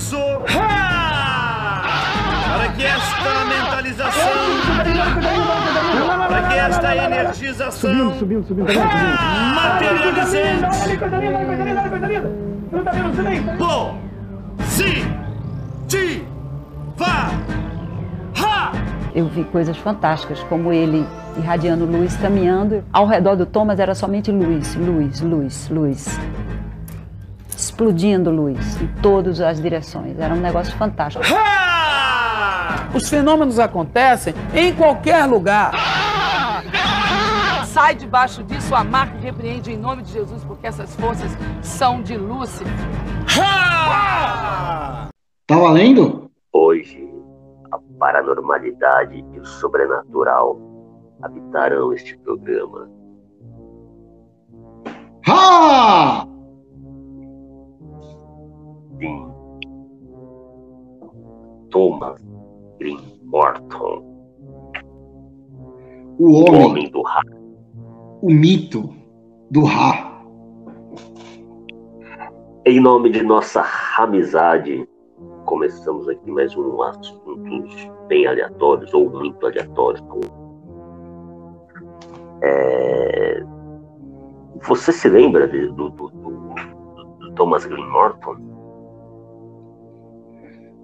preciso para que esta mentalização, para que esta energização Subindo, subindo, subindo. Tá materializante positiva. Ha! Eu vi coisas fantásticas, como ele irradiando luz, caminhando. Ao redor do Thomas era somente luz, luz, luz, luz. Explodindo luz em todas as direções. Era um negócio fantástico. Os fenômenos acontecem em qualquer lugar. Sai debaixo disso, amarra e repreende em nome de Jesus, porque essas forças são de Lúcifer. Tá valendo? Hoje, a paranormalidade e o sobrenatural habitarão este programa. Ha! Thomas Green Morton, O o homem, homem do rato. o mito do Ra. Em nome de nossa amizade, começamos aqui mais um assuntos bem aleatórios ou muito aleatórios. É, Você se lembra de- do, do- do- do Thomas Green Morton?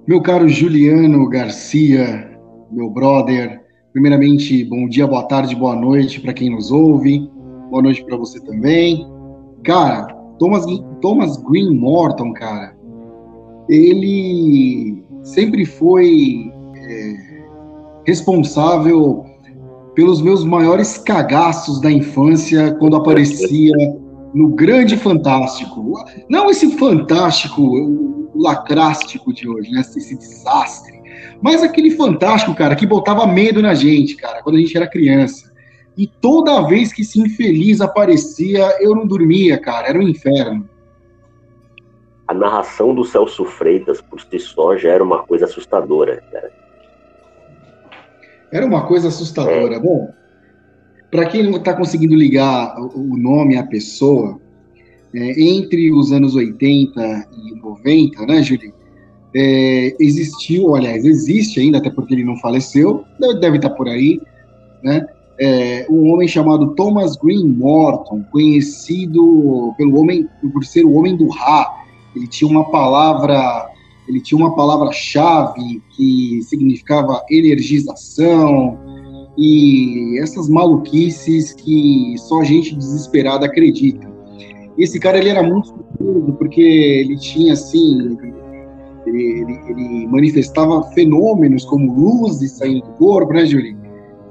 Meu caro Juliano Garcia, meu brother, primeiramente, bom dia, boa tarde, boa noite para quem nos ouve. Boa noite para você também. Cara, Thomas, Thomas Green Morton, cara, ele sempre foi é, responsável pelos meus maiores cagaços da infância quando aparecia no Grande Fantástico. Não esse fantástico, lacrástico de hoje, né? Esse desastre. Mas aquele fantástico, cara, que botava medo na gente, cara, quando a gente era criança. E toda vez que esse infeliz aparecia, eu não dormia, cara, era um inferno. A narração do Celso Freitas por si só já era uma coisa assustadora, cara. Era uma coisa assustadora. Bom, para quem não está conseguindo ligar o nome à pessoa, é, entre os anos 80 e 90, né, Júlio? É, existiu, aliás, existe ainda, até porque ele não faleceu, deve, estar por aí, né? É, um homem chamado Thomas Green Morton, conhecido pelo homem por ser o homem do Ra. Ele tinha uma palavra ele tinha uma palavra-chave que significava energização e essas maluquices que só gente desesperada acredita. Esse cara ele era muito surdo porque ele tinha assim, ele, ele- ele manifestava fenômenos como luzes saindo do corpo, né, Júlio?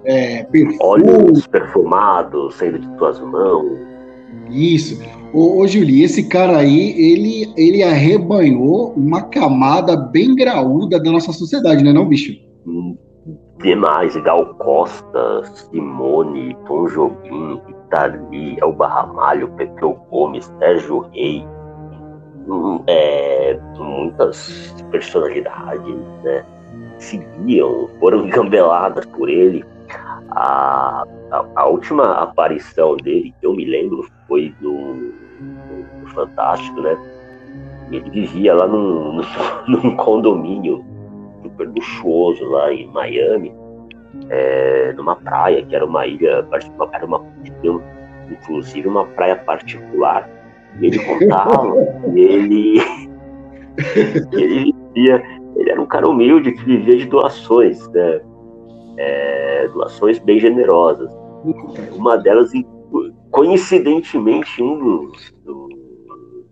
É, perfume, Olhos perfumados saindo de tuas mãos. isso. Ô, ô Júlio, esse cara aí, ele, ele arrebanhou uma camada bem graúda da nossa sociedade, né, não, bicho? Hum, Demais, Gal Costa, Simone, Tom Jobim, Rita Lee, Elba Ramalho, Pepeu Gomes, Sérgio Rei, hum, é, muitas personalidades, né, seguiam, foram engambeladas por ele. A, a, a última aparição dele, que eu me lembro, foi do, do- Fantástico, né? Ele vivia lá num, num condomínio super luxuoso lá em Miami, é, numa praia, que era uma ilha, era uma, inclusive uma praia particular. E ele contava, e ele, ele vivia, ele era um cara humilde que vivia de doações, né? É, doações bem generosas. Uma delas, coincidentemente, um dos, do-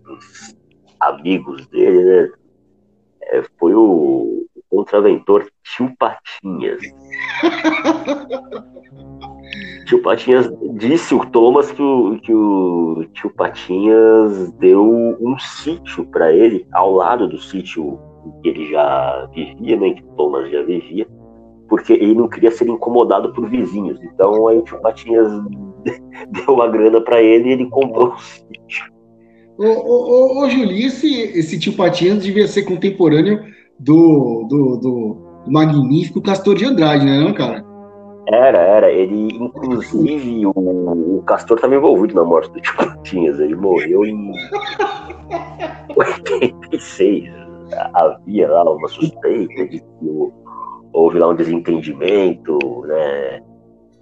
dos amigos dele, né? é, foi o, o contraventor Tio Patinhas. Tio Patinhas disse o Thomas que o, que o Tio Patinhas deu um sítio para ele ao lado do sítio que ele já vivia, né, que o Thomas já vivia, porque ele não queria ser incomodado por vizinhos. Então aí o Tio Patinhas deu uma grana para ele e ele comprou o sítio. Ô, ô, ô, ô Júlio, esse, esse tio Patinhas devia ser contemporâneo do, do, do magnífico Castor de Andrade, né, não, cara? Era, era. Ele, inclusive, o, o Castor estava envolvido na morte do Tio Patinhas. Ele morreu em 86. havia lá uma suspeita de que houve lá um desentendimento, né?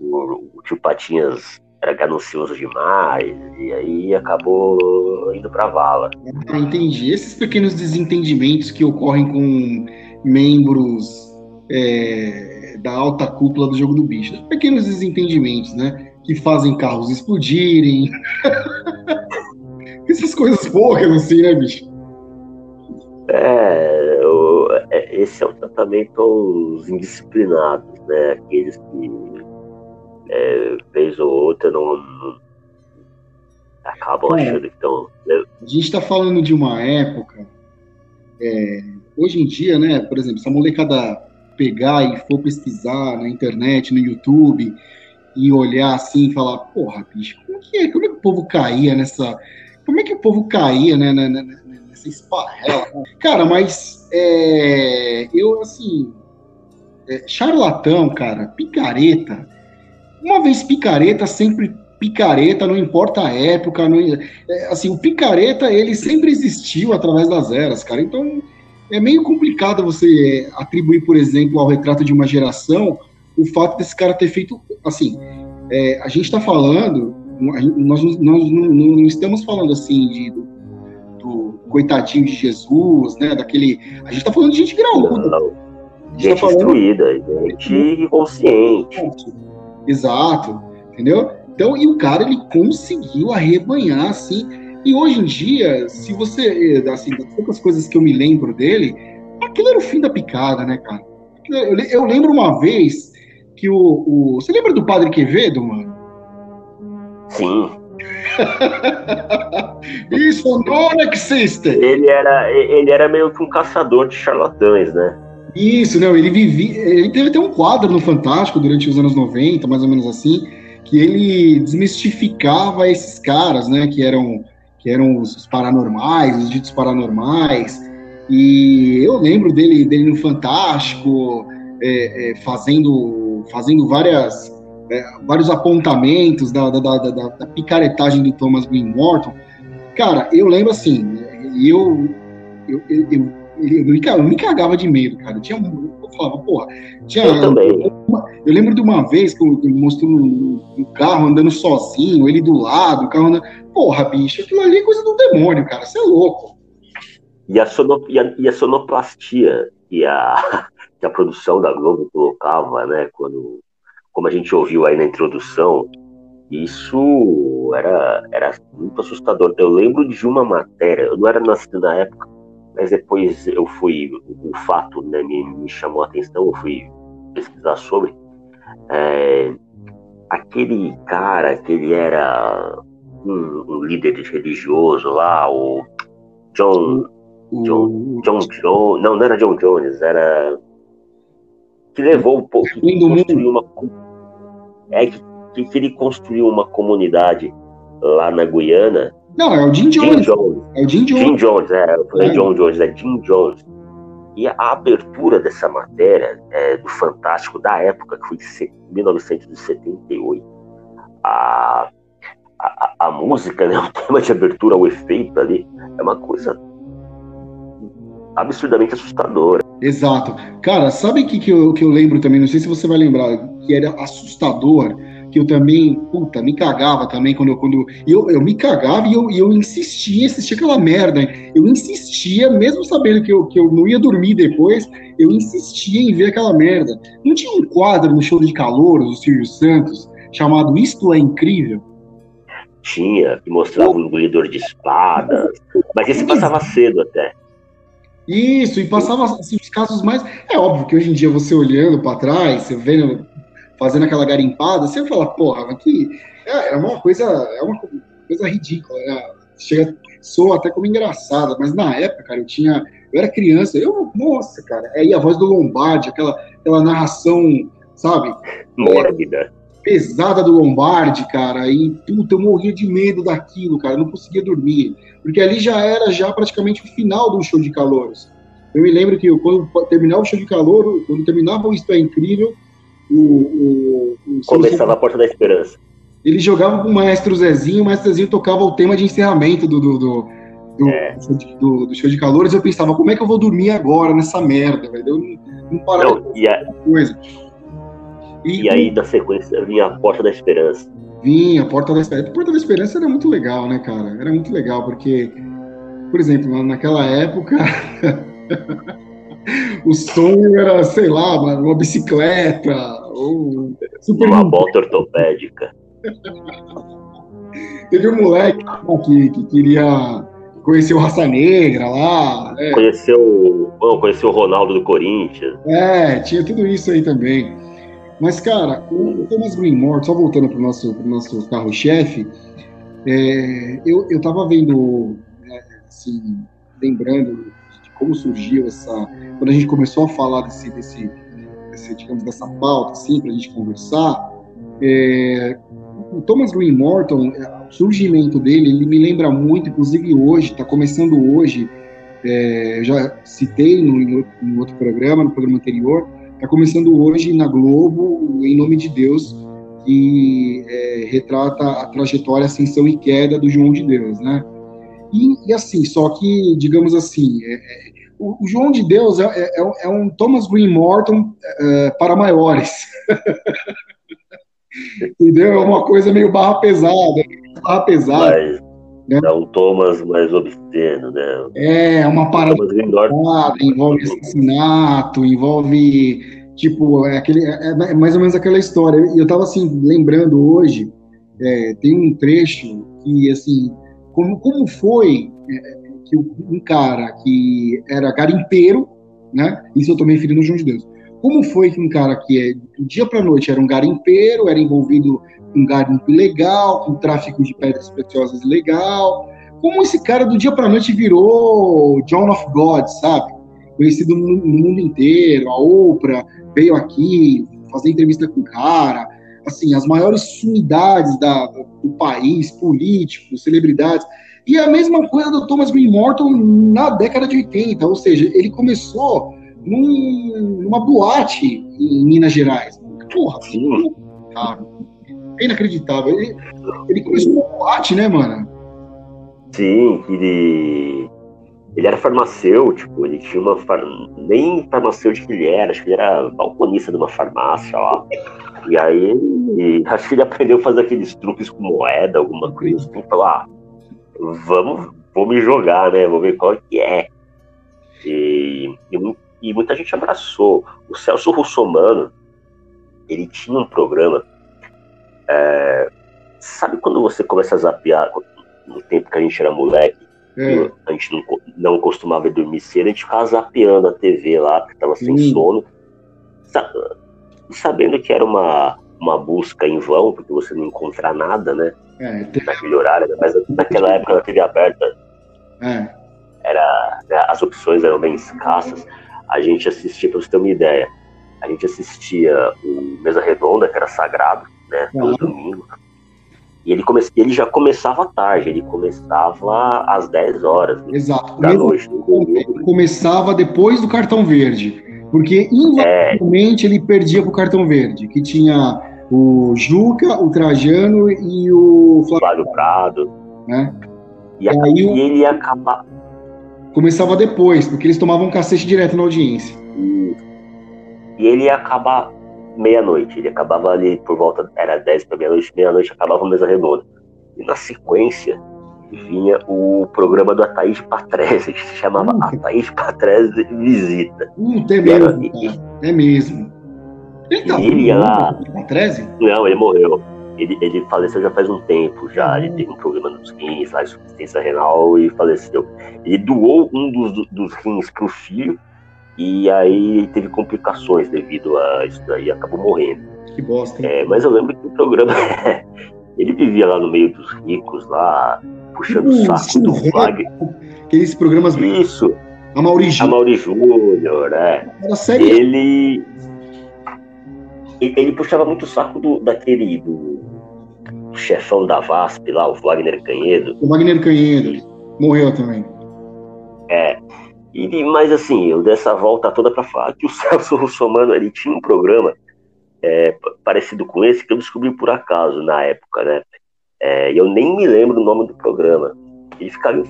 O, o tio Patinhas era ganancioso demais, e aí acabou indo pra vala. Ah, entendi. Esses pequenos desentendimentos que ocorrem com membros é, da alta cúpula do jogo do bicho. Pequenos desentendimentos, né? Que fazem carros explodirem. Essas coisas porras, assim, né, bicho? É, o- é, esse é um tratamento aos indisciplinados, né? Aqueles que, é, vez ou outra, não, não- acabam É. achando que estão. A gente está falando de uma época. é, hoje em dia, né? Por exemplo, se a molecada pegar e for pesquisar na internet, no YouTube, e olhar assim e falar, porra, bicho, como que é? Como é que o povo caía nessa. Como é que o povo caía né, na- na- na- nessa esparrela? Cara, mas é, eu assim. é, charlatão, cara, picareta. Uma vez picareta, sempre picareta, não importa a época, não, é, assim, o picareta, ele sempre existiu através das eras, cara. Então, é meio complicado você é, atribuir, por exemplo, ao retrato de uma geração o fato desse cara ter feito, assim, é, a gente está falando, nós, nós não, não- não estamos falando assim de, do, do coitadinho de Jesus, né, daquele, a gente está falando de gente graúda, Não, gente tá falando instruída, gente consciente. Exato, entendeu? Então, e o cara, ele conseguiu arrebanhar, assim. E hoje em dia, se você, eh, assim, das poucas coisas que eu me lembro dele, aquilo era o fim da picada, né, cara? Eu, le- eu lembro uma vez que o, o- Você lembra do Padre Quevedo, mano? Sim, Isso não existe! ele era, ele era meio que um caçador de charlatães, né? Isso, não, ele vivia. Ele teve até um quadro no Fantástico durante os anos 90, mais ou menos assim, que ele desmistificava esses caras, né? Que eram, que eram os paranormais, os ditos paranormais. E eu lembro dele, dele no Fantástico, é, é, fazendo, fazendo várias, é, vários apontamentos da, da, da, da- picaretagem do Thomas Green Morton. Cara, eu lembro assim, eu, eu, eu, eu eu me, eu me cagava de medo, cara. Eu, tinha, eu falava, porra, tinha, Eu também. eu lembro de uma vez que eu- ele mostrou no, no carro andando sozinho, ele do lado, o carro andando. Porra, bicho, aquilo ali é coisa do demônio, cara. Você é louco. E a, sono, e a, e a sonoplastia que a, que a produção da Globo colocava, né? Quando, como a gente ouviu aí na introdução, isso era, era muito assustador. Eu lembro de uma matéria, eu não era nascido na época, mas depois eu fui, o fato né, me, me chamou a atenção, eu fui pesquisar sobre. É, aquele cara que ele era um, um líder religioso lá, o John. O, John, John Jones. Não, não era John Jones, era. Que levou um pouco. Que Fim do construiu uma. É que, que, que ele construiu uma comunidade lá na Guiana. Não, é o Jim Jim Jones. Jones. É o Jim Jones. Jim Jones, é, eu falei É. John Jones, é Jim Jones. E a abertura dessa matéria é, do Fantástico da época, que foi de se- 1978, a, a, a música, né, o tema de abertura, o efeito ali, é uma coisa absurdamente assustadora. Exato. Cara, sabe o que, que, eu, que eu lembro também? Não sei se você vai lembrar, que era assustador, que eu também, puta, me cagava também quando eu. Quando, eu, eu me cagava e eu, eu insistia em assistir aquela merda. Eu insistia, mesmo sabendo que eu, que eu não ia dormir depois, eu insistia em ver aquela merda. Não tinha um quadro no show de calor do Silvio Santos chamado Isto é Incrível? Tinha, que mostrava um engolidor de espadas, mas esse passava cedo até. Isso, e passava assim, os casos mais. É óbvio que hoje em dia você olhando para trás, você vendo, fazendo aquela garimpada, você fala, porra, mas que. É, é uma coisa. É uma coisa ridícula. né? Chega, soa até como engraçada, mas na época, cara, eu tinha. Eu era criança, eu, nossa, cara, aí a voz do Lombardi, aquela, aquela narração, sabe? Mórbida. Pesada do Lombardi, cara, e puta, eu morria de medo daquilo, cara, eu não conseguia dormir, porque ali já era já praticamente o final do show de calouros. Eu me lembro que eu, quando terminava o show de calor, quando terminava o Isto é Incrível, o, o, o Começava a Porta da Esperança. ele jogava pro maestro Zezinho, o maestro Zezinho tocava o tema de encerramento do, do, do, do, É. do, do show de calores, eu pensava, como é que eu vou dormir agora nessa merda, velho? Eu não, não parava Não, e, a- coisa. E aí, da sequência, vinha a Porta da Esperança. Vinha, Porta da Esperança. Porta da Esperança era muito legal, né, cara? Era muito legal, porque, por exemplo, na- naquela época, o som era, sei lá, uma, bicicleta, ou super Uma bota ortopédica. Teve um moleque que, que queria conhecer o Raça Negra lá. É, Conheceu, bom, conheceu o Ronaldo do Corinthians. é, tinha tudo isso aí também. Mas, cara, o Thomas Greenmore, só voltando pro nosso, pro nosso carro-chefe, é, eu, eu tava vendo, é, assim, lembrando de como surgiu essa. Quando a gente começou a falar desse, desse, desse digamos, dessa pauta, assim, pra gente conversar, é, o Thomas Green Morton, é, o surgimento dele, ele me lembra muito, inclusive hoje, está começando hoje, é, já citei no, em outro programa, no programa anterior, está começando hoje na Globo, em nome de Deus, que é, retrata a trajetória, ascensão e queda do João de Deus, né? E, e assim, só que, digamos assim, é, é, o, o João de Deus é, é- é um- é um Thomas Green Morton para maiores. Entendeu? É uma coisa meio barra pesada, barra pesada. Mas né? é um Thomas mais obsceno, né? É, uma parada envolve assassinato, envolve, tipo, é, aquele, é, é mais ou menos aquela história. E eu tava, assim, lembrando hoje, é, tem um trecho que, assim, como, como foi é, que um cara que era garimpeiro, né? Isso eu tô me referindo ao João de Deus. Como foi que um cara que é, do dia para noite era um garimpeiro, era envolvido com garimpo ilegal, com tráfico de pedras preciosas ilegal, como esse cara do dia para noite virou John of God, sabe? Conhecido no, mundo inteiro, a Oprah veio aqui fazer entrevista com o cara, assim, as maiores sumidades da, do país, políticos, celebridades. E a mesma coisa do Thomas Green Morton na década de 80, ou seja, ele começou num- numa boate em Minas Gerais. Porra, cara, é inacreditável. Ele, ele começou numa boate, né, mano? Sim, ele. Ele era farmacêutico, ele tinha uma. Far... Nem farmacêutico ele era, acho que ele era balconista de uma farmácia lá. E aí, ele- acho que ele aprendeu a fazer aqueles truques com moeda, alguma coisa. assim, Falou, ah, vamos, vou me jogar, né? Vou ver qual que é. E, e muita gente abraçou. O Celso Russomano, ele tinha um programa. é, sabe quando você começa a zapear, no tempo que a gente era moleque, É, a gente não, não costumava dormir cedo, a gente ficava zapeando a TV lá, porque tava sem Sim. sono. Sa- sabendo que era uma, uma busca em vão, porque você não encontrar nada, né? é, Naquele horário, né, mas naquela época na TV aberta, é. era, né, as opções eram bem escassas. A gente assistia, pra você ter uma ideia, a gente assistia o Mesa Redonda, que era sagrado, né? Todo Claro. domingo. E ele, ele já começava tarde, ele começava às 10 horas Exato. da noite. no domingo. começava depois do cartão verde, porque É, invariavelmente ele perdia pro cartão verde, que tinha o Juca, o Trajano e o Flávio, Flávio Prado. né? E, a- aí o- e ele ia acabar. Começava depois, porque eles tomavam cacete direto na audiência. E ele ia acabar meia-noite. Ele acabava ali por volta. Era 10 para meia-noite, meia-noite acabava a mesa redonda. E na sequência vinha o programa do Ataíde Patrese, que se chamava Hum. Ataíde Patrese Visita. Puta, é mesmo, era-. É mesmo. Ele tá E ele ia lá. 13? Não, ele morreu. Ele, ele faleceu já faz um tempo já. Ele teve um problema nos rins, lá, insuficiência renal e faleceu. Ele doou um dos, dos rins pro filho e aí teve complicações devido a isso daí, acabou morrendo. Que bosta. hein? É, mas eu lembro que o programa. ele vivia lá no meio dos ricos, lá, puxando o saco do é. Wagner. Aqueles programas. Isso, A Mauri a Gil. Mauri Júnior, é. Era série. Ele. Ele ele puxava muito o saco do, daquele. Do, do chefão da VASP lá, o Wagner Canhedo. O Wagner Canhedo. Morreu também. É. E, mas assim, eu dei essa volta toda para falar que o Celso Russomano ele tinha um programa é, parecido com esse que eu descobri por acaso na época, né? É, eu nem me lembro do nome do programa. Ele ficava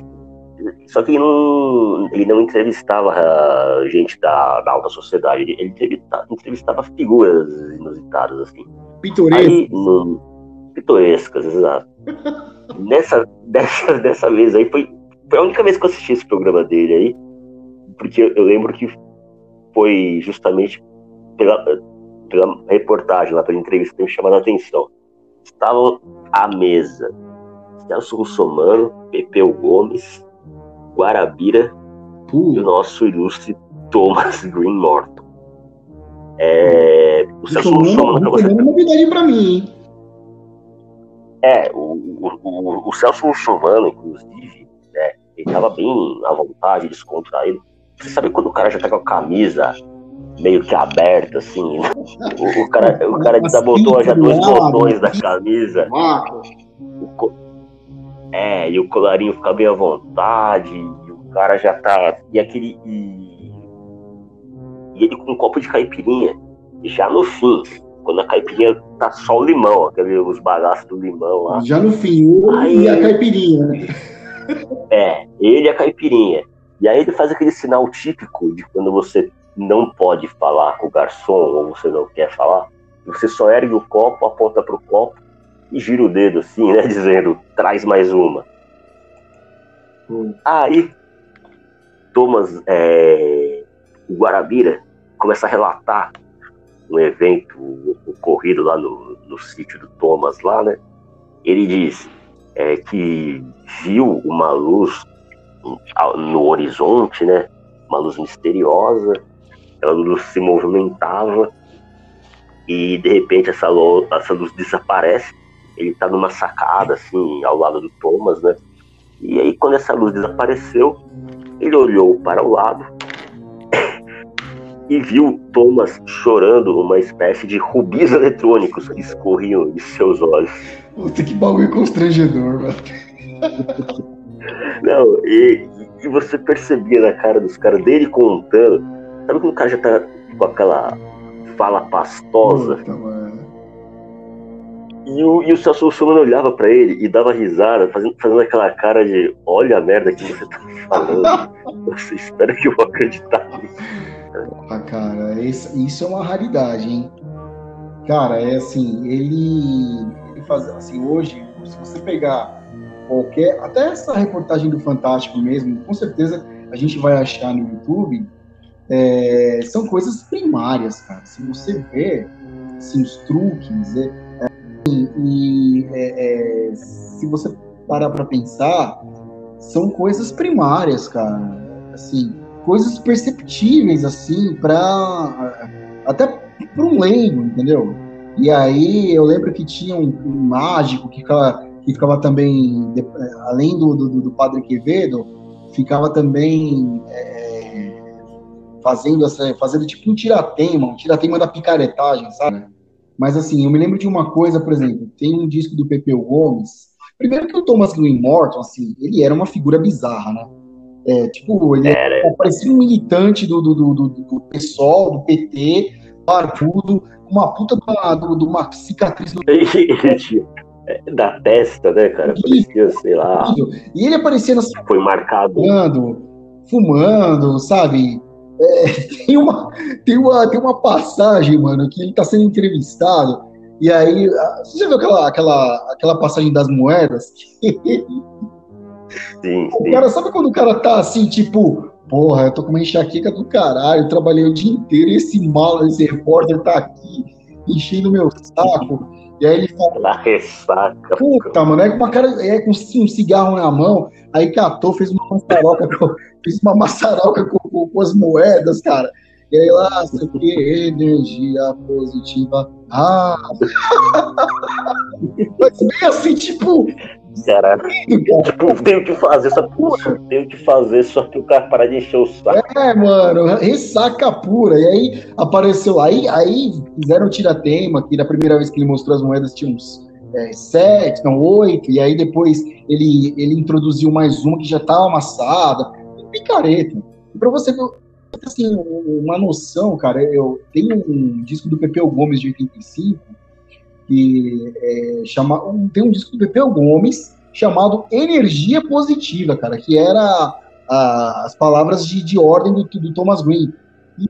Só que ele não, ele não entrevistava a gente da, da alta sociedade, ele, ele entrevistava, entrevistava figuras inusitadas, assim. Pitoresco. Pitorescas, exato. Nessa, dessa, dessa vez aí, foi, foi a única vez que eu assisti esse programa dele aí, porque eu lembro que foi justamente pela, pela reportagem lá, pela entrevista que me chamando a atenção. Estavam à mesa Celso Russomano, Pepeu Gomes, Guarabira e o nosso ilustre Thomas Green Morton. É, o Celso Russomano, não é uma novidade pra mim, hein? É, o, o, o, Celso Russomano, inclusive, né, ele tava bem à vontade, descontraído. Você sabe quando o cara já tá com a camisa meio que aberta, assim, né? o, o cara, o cara desabotou já dois botões da camisa, o é, e o colarinho fica bem à vontade, e o cara já tá. E aquele. E, e ele com um copo de caipirinha, já no fim, quando a caipirinha tá só o limão, aquele, os bagaços do limão lá. Já no fim, o Aí. e a caipirinha, né? É, ele e a caipirinha. E aí ele faz aquele sinal típico de quando você não pode falar com o garçom ou você não quer falar. Você só ergue o copo, aponta pro copo e gira o dedo assim, né? Dizendo, traz mais uma. Pô. Aí, Thomas, é, o Guarabira, começa a relatar um evento ocorrido lá no, no sítio do Thomas, lá, né? Ele diz é, que viu uma luz no horizonte, né? Uma luz misteriosa. Luz se movimentava e de repente essa luz, essa luz desaparece. Ele tá numa sacada assim ao lado do Thomas, né? E aí quando essa luz desapareceu, ele olhou para o lado e viu Thomas chorando uma espécie de rubis eletrônicos que escorriam de seus olhos. Puta que bagulho constrangedor, velho. Não, e, e você percebia na cara dos caras dele contando. Sabe quando o cara já tá com aquela fala pastosa? Puta, mano. E o, e o Celso Russomano olhava pra ele e dava risada, fazendo, fazendo aquela cara de olha a merda que você tá falando. Você espera que eu vou acreditar nisso. Ah, cara, isso é uma raridade, hein? Cara, é assim, ele, ele faz assim, hoje, se você pegar qualquer, até essa reportagem do Fantástico mesmo, com certeza a gente vai achar no YouTube, é, são coisas primárias, cara. Se você vê, assim, os truques, é, é, e é, é, se você parar pra pensar, são coisas primárias, cara. Assim, coisas perceptíveis, assim, para até para um leigo, entendeu? E aí eu lembro que tinha um, um mágico que ficava, que ficava também, de- além do, do, do Padre Quevedo, ficava também é, fazendo, essa, fazendo tipo um tiratema, um tiratema da picaretagem, sabe? Mas assim, eu me lembro de uma coisa, por exemplo, tem um disco do Pepeu Gomes. Primeiro que o Thomas Green Morton, assim, ele era uma figura bizarra, né? É, tipo, ele Era, parecia um militante do, do, do, do, do PSOL, do PT, barbudo, com uma puta de uma, do- de uma cicatriz no é, da testa, né, cara? Parecia, sei lá. E ele aparecia na foi marcado. fumando, fumando, sabe? É, tem, uma, tem, uma, tem uma passagem, mano, que ele tá sendo entrevistado, e aí, ah, você já viu aquela, aquela, aquela passagem das moedas? Sim, O sim. cara, sabe quando o cara tá assim, tipo, porra, eu tô com uma enxaqueca do caralho, trabalhei o dia inteiro e esse mal, esse repórter tá aqui enchendo meu saco. E aí ele fala, Na ressaca. puta, mano, é com uma cara, é com um cigarro na mão, aí catou, fez uma maçaroca, com, fez uma maçaroca com, com- com as moedas, cara. E aí lá, sei o que, energia positiva. Ah! Mas bem assim, tipo, Cara, cara. tipo, tenho que fazer, só tenho que fazer, só que o cara parar de encher o saco. É, mano, ressaca pura. E aí apareceu, aí, aí fizeram o tiratema, que da primeira vez que ele mostrou as moedas tinha uns é, sete, não, oito, e aí depois ele, ele introduziu mais uma que já estava amassada. Picareta. E pra você ver, assim, uma noção, cara, eu tenho um disco do Pepeu Gomes de 85, é, chama, um- tem um disco do Pepeu Gomes chamado Energia Positiva, cara, que era a- as palavras de, de ordem do, do Thomas Green. E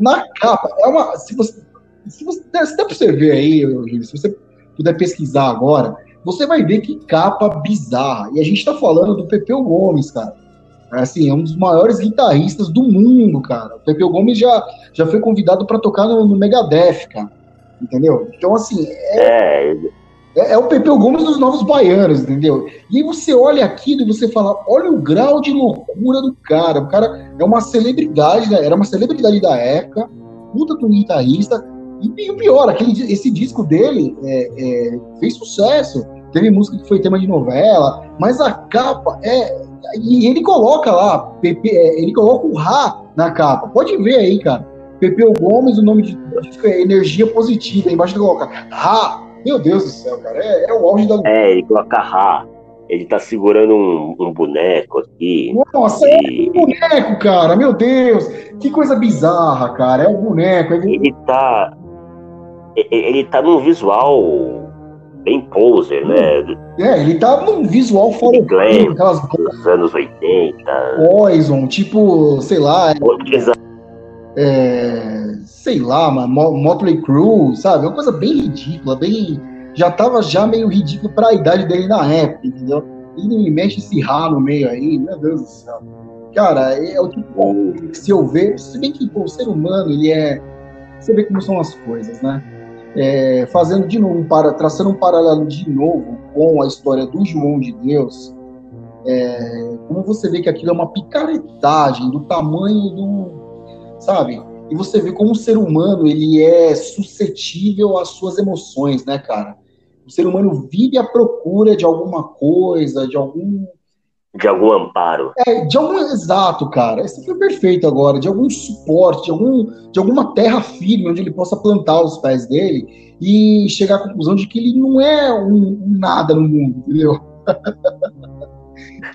na capa, é uma. Se você, se você, se der pra você ver aí, se você puder pesquisar agora, você vai ver que capa bizarra. E a gente tá falando do Pepeu Gomes, cara. Assim, é um dos maiores guitarristas do mundo, cara. O Pepeu Gomes já, já foi convidado para tocar no, no Megadeth, cara. Entendeu? Então, assim, É, é, é o Pepeu Gomes dos novos baianos, entendeu? E aí você olha aquilo e você fala, olha o grau de loucura do cara. O cara é uma celebridade, né? era uma celebridade da época, puta um guitarrista. E, o pior, aquele, esse disco dele é, é, fez sucesso. Teve música que foi tema de novela, mas a capa é. E ele coloca lá, é, ele coloca o Rá na capa. Pode ver aí, cara. Pepeu Gomes, o nome de- disco é Energia Positiva. Embaixo ele coloca Rá. Meu Deus do céu, cara. É, é o auge da é, ele coloca Rá. Ele tá segurando um, um boneco aqui. Nossa, é E o boneco, cara. Meu Deus. Que coisa bizarra, cara. É o boneco. É... ele tá. Ele tá num visual bem poser, né? é, ele tá num visual fora Glam. aquelas Dos anos 80. Poison, tipo, sei lá, Exa- é, sei lá, mano, Mo- Motley Crue, sabe? Uma coisa bem ridícula, bem. Já tava já meio ridículo pra idade dele na época, entendeu? Ele mexe esse rá no meio aí, meu Deus do céu. Cara, é o tipo que se eu ver, se bem que pô, o ser humano, ele é. Você vê como são as coisas, né? É, fazendo de novo, para, traçando um paralelo de novo com a história do João de Deus, é, como você vê que aquilo é uma picaretagem do tamanho do, sabe? E você vê como o ser humano ele é suscetível às suas emoções, né, cara? O ser humano vive à procura de alguma coisa, de algum de algum amparo. é, de algum exato, cara. Esse foi perfeito agora, de algum suporte, de, algum, de alguma terra firme onde ele possa plantar os pés dele e chegar à conclusão de que ele não é um, um nada no mundo, entendeu?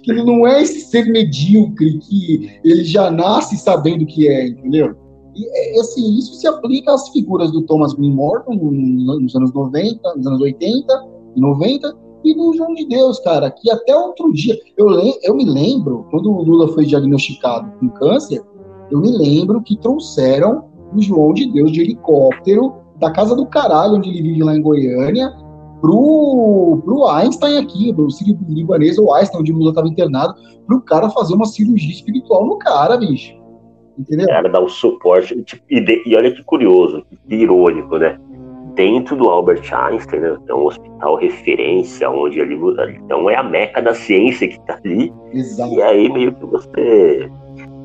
que ele não é esse ser medíocre que ele já nasce sabendo que é, entendeu? E é, assim, isso se aplica às figuras do Thomas Green Morton no- nos anos 90, nos anos 80 e 90 e do João de Deus, cara, que até outro dia, eu, eu me lembro, quando o Lula foi diagnosticado com câncer, eu me lembro que trouxeram o João de Deus de helicóptero da casa do caralho, onde ele vive lá em Goiânia, pro, pro Einstein aqui, pro Sírio Libanês ou Einstein, onde o Lula estava internado, pro cara fazer uma cirurgia espiritual no cara, bicho. Entendeu? O cara dá o suporte. tipo, E, de- e olha que curioso, que irônico, né? Dentro do Albert Einstein, né, é um hospital referência, onde ali, então é a meca da ciência que tá ali. Exato. E aí meio que você,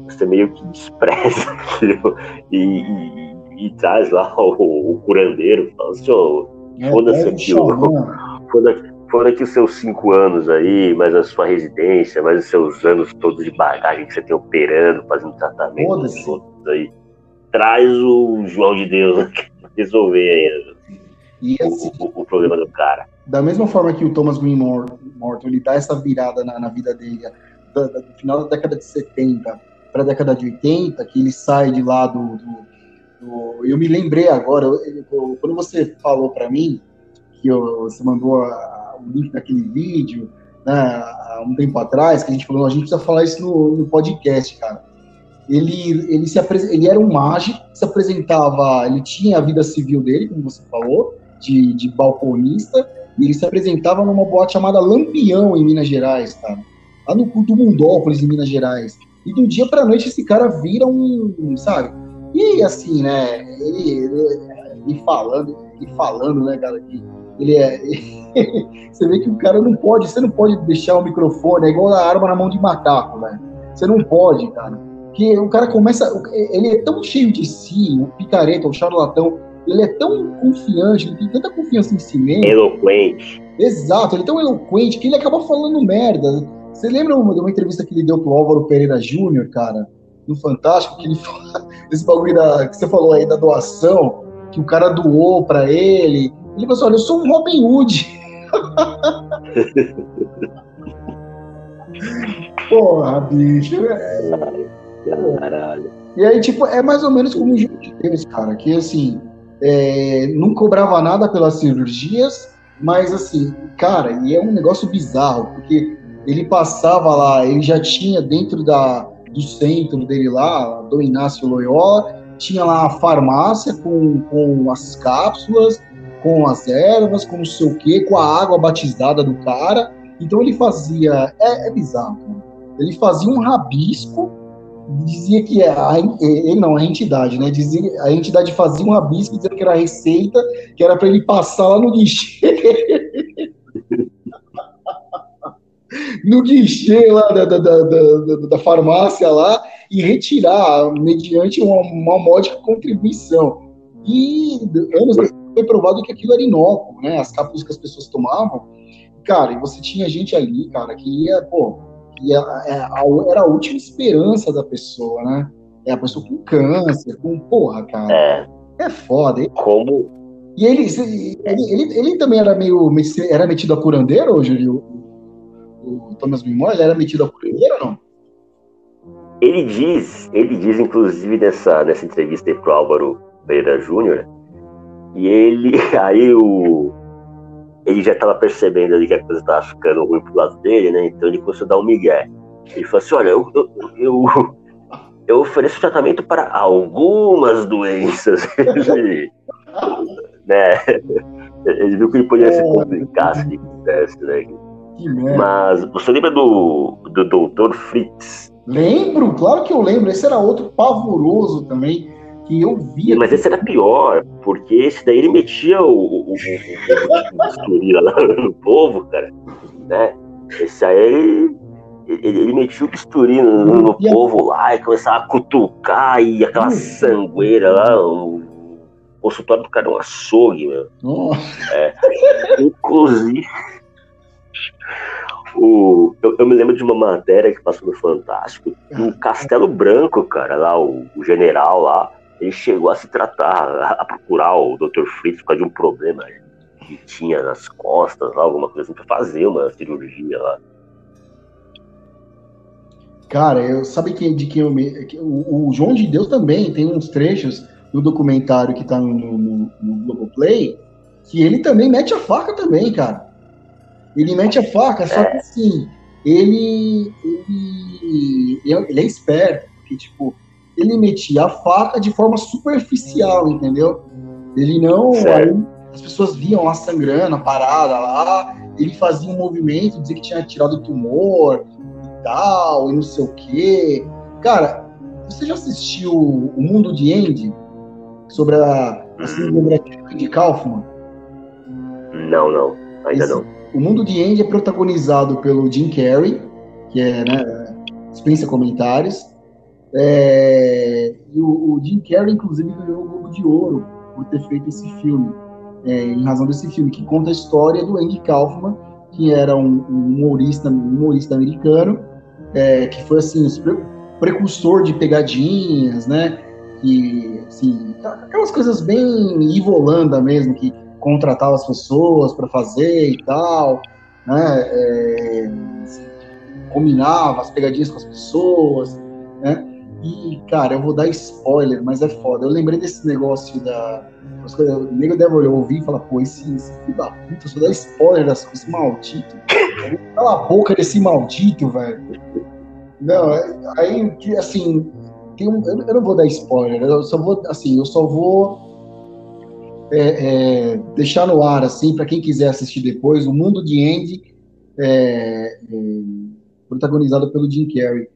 você meio que despreza aquilo e, e- e traz lá o, o curandeiro, fala assim, "Ô, É, foda-se é aquilo. xamã. foda, foda que os seus cinco anos aí, mais a sua residência, mais os seus anos todos de bagagem que você tem operando, fazendo tratamento Foda-se. outros aí. Traz o João de Deus aqui pra resolver aí E o, assim, o- o problema do cara. da mesma forma que o Thomas Green Mor- Morton ele dá essa virada na, na vida dele da- do final da década de 70 para a década de 80, que ele sai de lá do. do- do- eu me lembrei agora, eu- eu- quando você falou para mim, que eu- você mandou a- o link daquele vídeo, né, há um tempo atrás, que a gente falou, a gente precisa falar isso no, no podcast, cara. Ele, ele, se ele era um mágico, se apresentava, ele tinha a vida civil dele, como você falou, de, de balconista, e ele se apresentava numa boate chamada Lampião, em Minas Gerais, cara. Lá no culto Mundópolis, em Minas Gerais. E do dia pra noite esse cara vira um, sabe? E assim, né, ele, ele, ele falando, ele falando, né, cara, que ele é... você vê que o cara não pode, você não pode deixar o microfone, é igual a arma na mão de macaco, velho. Você não pode, cara. Porque o cara começa, ele é tão cheio de si, o picareta, o charlatão, ele é tão confiante, ele tem tanta confiança em si mesmo. Eloquente. Exato, ele é tão eloquente que ele acaba falando merda. Você lembra de uma entrevista que ele deu pro Álvaro Pereira Júnior, cara? No Fantástico, que ele fala esse bagulho da, que você falou aí da doação, que o cara doou pra ele. Ele falou assim: olha, eu sou um Robin Hood. Porra, bicho. é- Caralho. E aí, tipo, é mais ou menos como o de Deus, cara, que assim, é, não cobrava nada pelas cirurgias Mas assim, cara, e é um negócio bizarro, porque ele passava lá, ele já tinha dentro da, do centro dele lá, do Inácio Loyola, tinha lá a farmácia com, com as cápsulas, com as ervas, com não sei o quê, com a água batizada do cara. Então ele fazia. É, é bizarro. Ele fazia um rabisco, dizia que a, ele não, a entidade, né? Dizia, a entidade fazia um rabisco dizendo que era receita, que era para ele passar lá no guichê. no guichê lá da, da, da, da, farmácia lá e retirar mediante uma, uma módica contribuição. E anos depois foi provado que aquilo era inócuo, né? As cápsulas que as pessoas tomavam. Cara, e você tinha gente ali, cara, que ia, pô, ia, é, era a última esperança da pessoa, né? É a pessoa com câncer, com porra, cara. É. É foda. hein? Como E ele, ele, ele, ele também era meio. Era metido a curandeiro, hoje, Thomas Mimó, ele era metido a curandeiro ou não? ele diz, ele diz inclusive nessa, nessa entrevista aí pro Álvaro Pereira Júnior, e ele, aí o, ele já estava percebendo ali que a coisa estava ficando ruim pro lado dele, né? Então ele começou a dar um migué. Ele falou assim, olha, eu, eu, eu, eu ofereço tratamento para algumas doenças. Né? Ele viu que ele podia se complicar se ele quisesse, né? Que merda. Mas você lembra do, do Dr. Fritz? Lembro, claro que eu lembro. Esse era outro pavoroso também, que eu via. Mas esse era pior, porque esse daí ele metia o, o, o, o, lá no povo, cara. Né? Esse aí ele, ele metia o bisturi no, no povo lá e começava a cutucar e aquela Hum. sangueira lá. O consultório do cara é um açougue, meu. Nossa, Inclusive, o, eu, eu me lembro de uma matéria que passou no Fantástico, que o Castelo Branco, cara, lá, o, o general lá, ele chegou a se tratar, a, procurar o Dr. Fritz por causa de um problema que tinha nas costas, lá, alguma coisa assim, pra fazer uma cirurgia lá. Cara, eu, sabe quem, de quem eu me. que O, o João de Deus também tem uns trechos no documentário que tá no, no, no Globoplay que ele também mete a faca também, cara. Ele mete a faca, só que assim, ele, ele, ele é esperto, porque, tipo, ele metia a faca de forma superficial, entendeu? Ele não. Aí as pessoas viam lá sangrando, a parada lá, ele fazia um movimento, dizia que tinha tirado tumor e tal, e não sei o quê. Cara, você já assistiu O Mundo de Andy? Sobre a, a síndrome de Kaufman? Não, não, ainda Esse- não. O Mundo de Andy é protagonizado pelo Jim Carrey, que é, né, dispensa comentários. É, e o, o Jim Carrey, inclusive, ganhou o Globo de Ouro por ter feito esse filme, é, em razão desse filme, que conta a história do Andy Kaufman, que era um, um humorista, um humorista americano, é, que foi assim, precursor de pegadinhas, né? Que, assim, aquelas coisas bem Ivolanda mesmo, que contratava as pessoas para fazer e tal, né? É, combinava as pegadinhas com as pessoas, né? E, cara, eu vou dar spoiler, mas é foda. Eu lembrei desse negócio da. O nego deve ouvir e falar, pô, esse, esse filho da puta, só dá spoiler das coisas, maldito. Cala a boca desse maldito, velho. Não, é- aí, assim, um, eu eu não vou dar spoiler, eu só vou, assim, eu só vou é, é, deixar no ar, assim, para quem quiser assistir depois, O Mundo de Andy, é, é, protagonizado pelo Jim Carrey.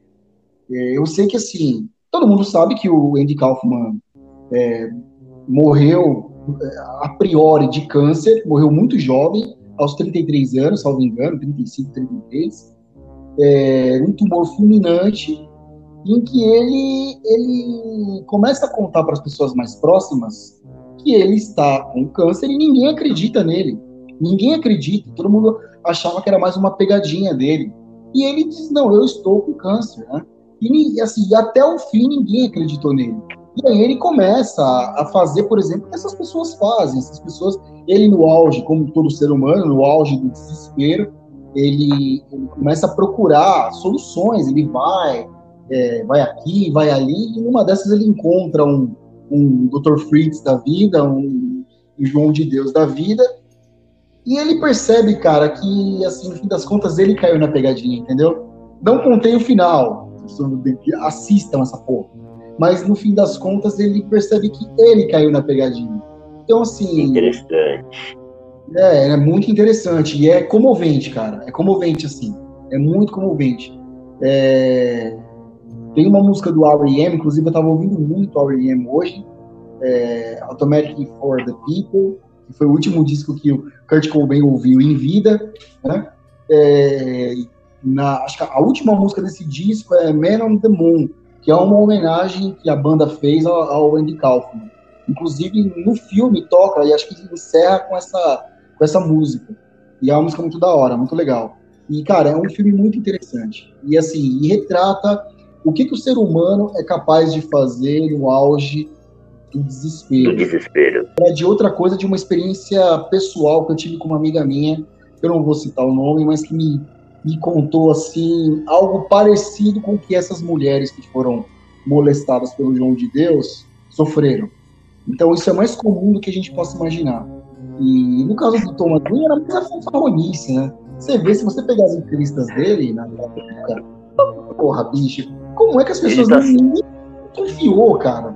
É, eu sei que, assim, todo mundo sabe que o Andy Kaufman é, morreu a priori de câncer, morreu muito jovem, aos 33 anos, salvo engano, 35, 33, é, um tumor fulminante, em que ele, ele começa a contar para as pessoas mais próximas que ele está com câncer e ninguém acredita nele. Ninguém acredita, todo mundo achava que era mais uma pegadinha dele. E ele diz: Não, eu estou com câncer, né? E assim, até o fim ninguém acreditou nele. E aí ele começa a, fazer, por exemplo, o que essas pessoas fazem. Essas pessoas, ele no auge, como todo ser humano, no auge do desespero, ele, ele começa a procurar soluções. Ele vai, é, vai aqui, vai ali, e numa dessas ele encontra um, um Dr. Fritz da vida, um, João de Deus da vida, E ele percebe, cara, que, assim, no fim das contas, ele caiu na pegadinha, entendeu? Não contei o final. Assistam essa porra. Mas, no fim das contas, ele percebe que ele caiu na pegadinha. Então, assim... Interessante. É, é muito interessante. E é comovente, cara. É comovente, assim. É muito comovente. É... Tem uma música do R.E.M., inclusive eu tava ouvindo muito R.E.M. hoje, é... Automatic for the People, que foi o último disco que o Kurt Cobain ouviu em vida, né? É... Na... Acho que a última música desse disco é Man on the Moon, que é uma homenagem que a banda fez ao, ao Andy Kaufman. Inclusive, no filme toca, e acho que encerra com essa, com essa música. E é uma música muito da hora, muito legal. E, cara, é um filme muito interessante. E, assim, e retrata o que, que o ser humano é capaz de fazer no auge do desespero. Do desespero. É de outra coisa, de uma experiência pessoal que eu tive com uma amiga minha, eu não vou citar o nome, mas que me, me contou, assim, algo parecido com o que essas mulheres que foram molestadas pelo João de Deus sofreram. Então, isso é mais comum do que a gente possa imaginar. E no caso do Thomas Green, era mais a fanfarronice, né? Você vê, se você pegar as entrevistas dele na época, porra, bicho, como é que as pessoas tá... não confiou, cara?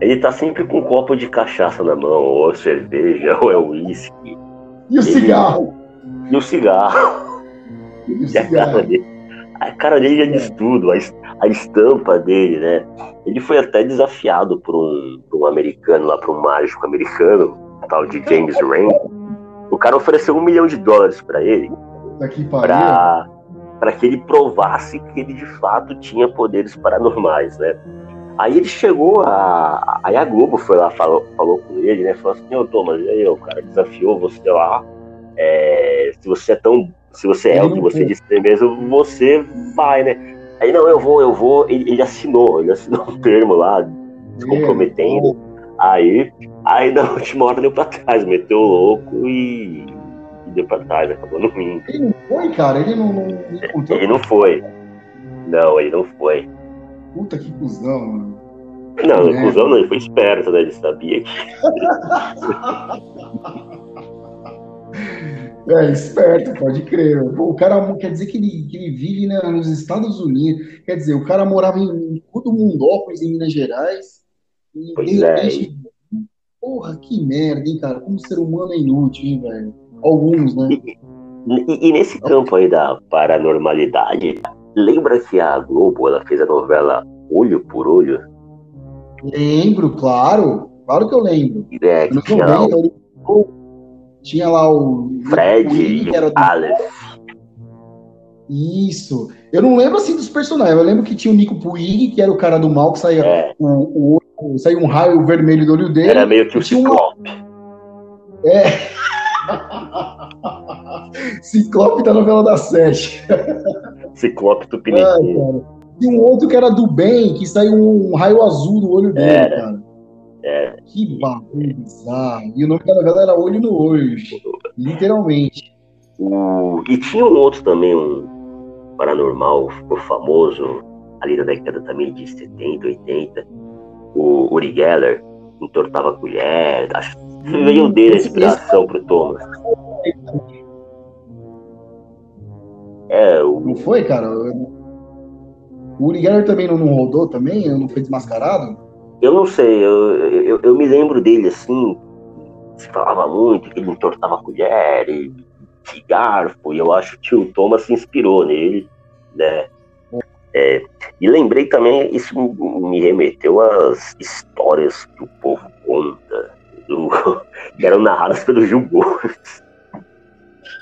Ele tá sempre com um copo de cachaça na mão, ou cerveja, ou é uísque. E o ele... cigarro? E o cigarro. E, o e cigarro. a cara dele. A cara dele já diz tudo, a, estampa dele, né? Ele foi até desafiado por um, por um americano lá, por um mágico americano, tal de James Rand. O cara ofereceu um milhão de dólares para ele, para para que ele provasse que ele de fato tinha poderes paranormais, né? Aí ele chegou a. Aí a Globo foi lá, falou, falou com ele, né? Falou assim, ô Thomas, e aí, o cara desafiou você lá. É, se você é tão. Se você é o que você disse mesmo, você vai, né? Aí não, eu vou, eu vou. Ele, ele assinou, ele assinou um termo lá, se comprometendo. Aí, aí na última hora deu pra trás, meteu o louco e, e deu pra trás, acabou no rim. Ele não foi, cara? Ele não, não, Ele não foi. Não, ele não foi. Puta que cuzão, mano. Não, é. cuzão não, ele foi esperto, né? Ele sabia que. É, esperto, pode crer. Pô, o cara quer dizer que ele, que ele vive né, nos Estados Unidos. Quer dizer, o cara morava em todo Mundópolis, em Minas Gerais. E Pois de é. repente. Porra, que merda, hein, cara? Como ser humano é inútil, hein, velho? Alguns, né? E, e- e nesse campo aí da paranormalidade, lembra que a Globo ela fez a novela Olho por Olho? Lembro, claro. Claro que eu lembro. É, que Anos tinha lá 90, o tinha lá o. Fred o e que era do- Aleph. Isso. Eu não lembro assim dos personagens. Eu lembro que tinha o Nico Puig, que era o cara do mal, que saía, É, o, o, saía um raio vermelho do olho dele. era meio que o e tinha um- Ciclope. Da novela da Sete. Ciclope Tupiniquim. cara. E um outro que era do bem, que saiu um raio azul do olho dele, Era. cara. É, Que bagulho bizarro. E o nome da novela era Olho no Olho. Literalmente. o... E tinha um outro também, um paranormal, ficou famoso ali na década também de 70, 80. O Uri Geller entortava a colher. Acho que veio dele a inspiração pro Thomas. É, o Não foi, cara? O Uri Geller também não, não rodou também? Não foi desmascarado? Eu não sei, eu, eu, eu me lembro dele assim, se falava muito que ele entortava a colher e, garfo, e eu acho que o Thomas se inspirou nele, né? É, e lembrei também, isso me- me remeteu às histórias que o povo conta, do- que eram narradas pelo Gil Gomes.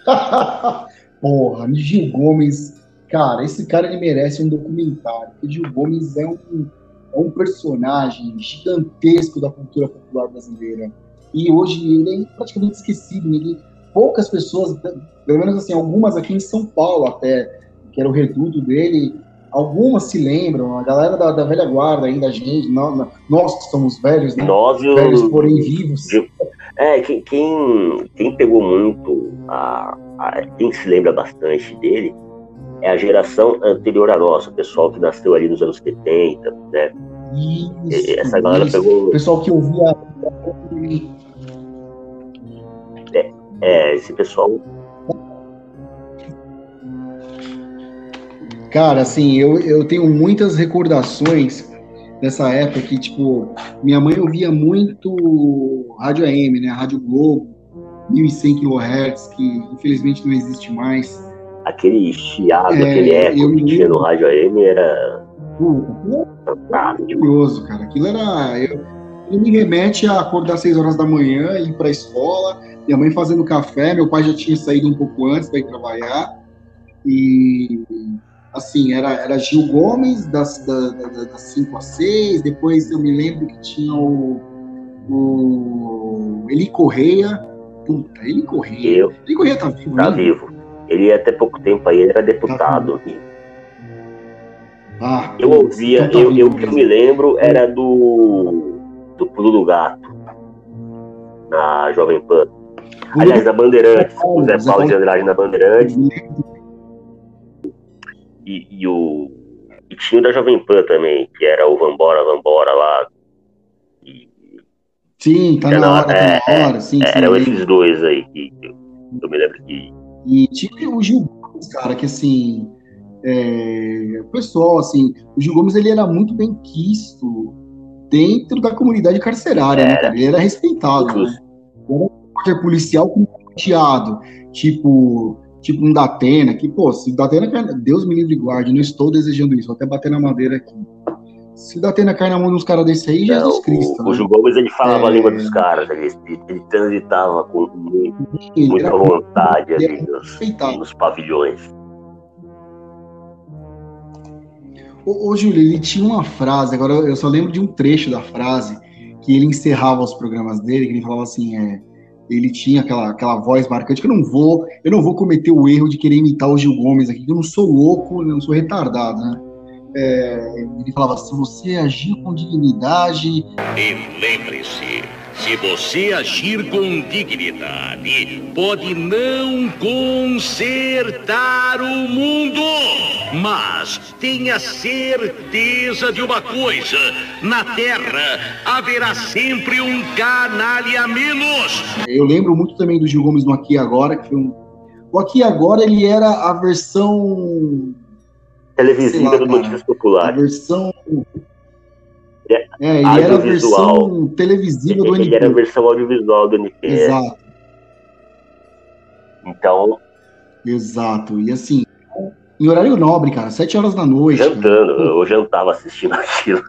Porra, Gil Gomes. Cara, esse cara ele merece um documentário. Porque Gil Gomes é um, é um personagem gigantesco da cultura popular brasileira. E hoje ele é praticamente esquecido. Ninguém, poucas pessoas, pelo menos assim, algumas aqui em São Paulo até, que era o reduto dele, algumas se lembram. A galera da, da velha guarda ainda, a gente, nós, nós que somos velhos, né? Nós Velhos, porém vivos. É, quem, quem, quem pegou muito, a, a- quem se lembra bastante dele, é a geração anterior à nossa, o pessoal que nasceu ali nos anos 70, né? Isso, Essa galera isso. pegou. O pessoal que ouvia É, esse pessoal. Cara, assim, eu, eu tenho muitas recordações dessa época que, tipo, minha mãe ouvia muito rádio AM, né? Rádio Globo, 1100 kHz, que infelizmente não existe mais. Aquele chiado, É, aquele eco eu que tinha no rádio AM era maravilhoso, cara. Aquilo era. Eu, ele me remete a acordar às 6 horas da manhã, ir pra escola, minha mãe fazendo café, meu pai já tinha saído um pouco antes para ir trabalhar. E assim, era, era Gil Gomes das, da, da, da- das 5 às 6, depois eu me lembro que tinha o, o Eli Correia. Puta, Eli Correia. Eu, Eli Correia tá vivo, tá né? vivo. Ele até pouco tempo aí ele era deputado. Ah, Eu ouvia, então tá eu, vivo eu que eu me lembro era do do Pulo do Gato na Jovem Pan. Aliás, na Bandeirantes, o Zé Paulo de Andrade na Bandeirantes e, e o e tinha o da Jovem Pan também, que era o Vambora, Vambora lá. E Sim, tá É na hora, tá é, na hora, sim, sim. eram esses dois aí que eu, eu me lembro que E tinha o Gil Gomes, cara, que assim, é, pessoal, assim, o Gil Gomes ele era muito bem quisto dentro da comunidade carcerária, né, Era. cara? Ele era respeitado, né? Era um policial teado, tipo, tipo um Datena, que, pô, se o Datena, cai- Deus me livre e guarde, não estou desejando isso, vou até bater na madeira aqui. Se o Datena cai na mão de uns caras desse aí, não, Jesus Cristo, o, o né? Gil Gomes ele falava É. a língua dos caras, ele, ele transitava com muito, Ele muita era vontade ali nos, nos pavilhões. Ô, ô Júlio, ele tinha uma frase, agora eu só lembro de um trecho da frase, que ele encerrava os programas dele, que ele falava assim, é, ele tinha aquela, aquela voz marcante, que eu não vou, eu não vou cometer o erro de querer imitar o Gil Gomes aqui, que eu não sou louco, eu não sou retardado, né? É, ele falava, se você agir com dignidade, E lembre-se, se você agir com dignidade, pode não consertar o mundo. Mas tenha certeza de uma coisa: na Terra haverá sempre um canalha a menos. eu lembro muito também do Gil Gomes no Aqui Agora, que foi um... O Aqui Agora, ele era a versão Televisiva lá, do. Notícias A Populares. versão. É, ele era a versão televisiva do Ele era a versão audiovisual do NPS. Exato, Então, exato. E assim, em horário nobre, cara, sete horas da noite. cara. jantando, eu jantava assistindo aquilo.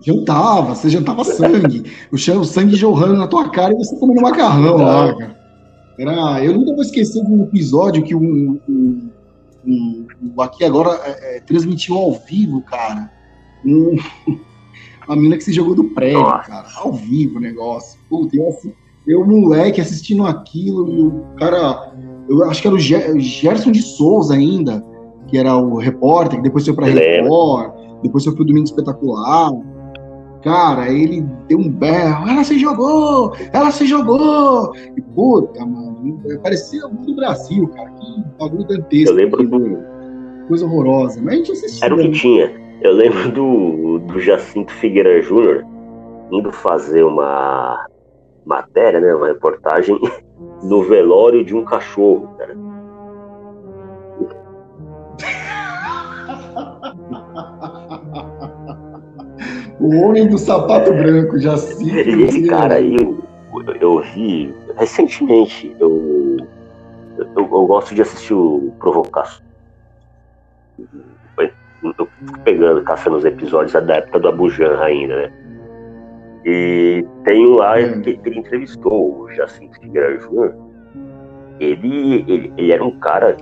Jantava, você jantava sangue. o, sangue jorrando na tua cara e você comendo macarrão lá, cara. Era, eu nunca vou esquecer de um episódio que um, um- um- o Aqui Agora é, é, transmitiu ao vivo, cara. Um, uma mina que se jogou do prédio, Nossa. cara. Ao vivo o negócio. Puta, eu, assi- eu, moleque, assistindo aquilo, e o cara. Eu acho que era o Ge- Gerson de Souza ainda, que era o repórter, que depois foi pra. Record, depois foi pro Domingo Espetacular. Cara, ele deu um berro, ela se jogou, ela se jogou. E puta, mano, parecia o do Brasil, cara. Que bagulho dantesco. Eu lembro do. Coisa horrorosa. Mas a gente assistia. Era o que né? tinha. Eu lembro do, do Jacinto Figueira Júnior indo fazer uma matéria, né, uma reportagem no velório de um cachorro, cara. O homem do sapato branco. E esse cara aí, eu, eu vi recentemente, eu, eu, eu gosto de assistir o Provocação. Eu fico pegando, caçando os episódios da época do Abujan ainda, né? E tem um lá Hum. que ele entrevistou o Jacinto Figueira Júnior. Ele, ele, ele era um cara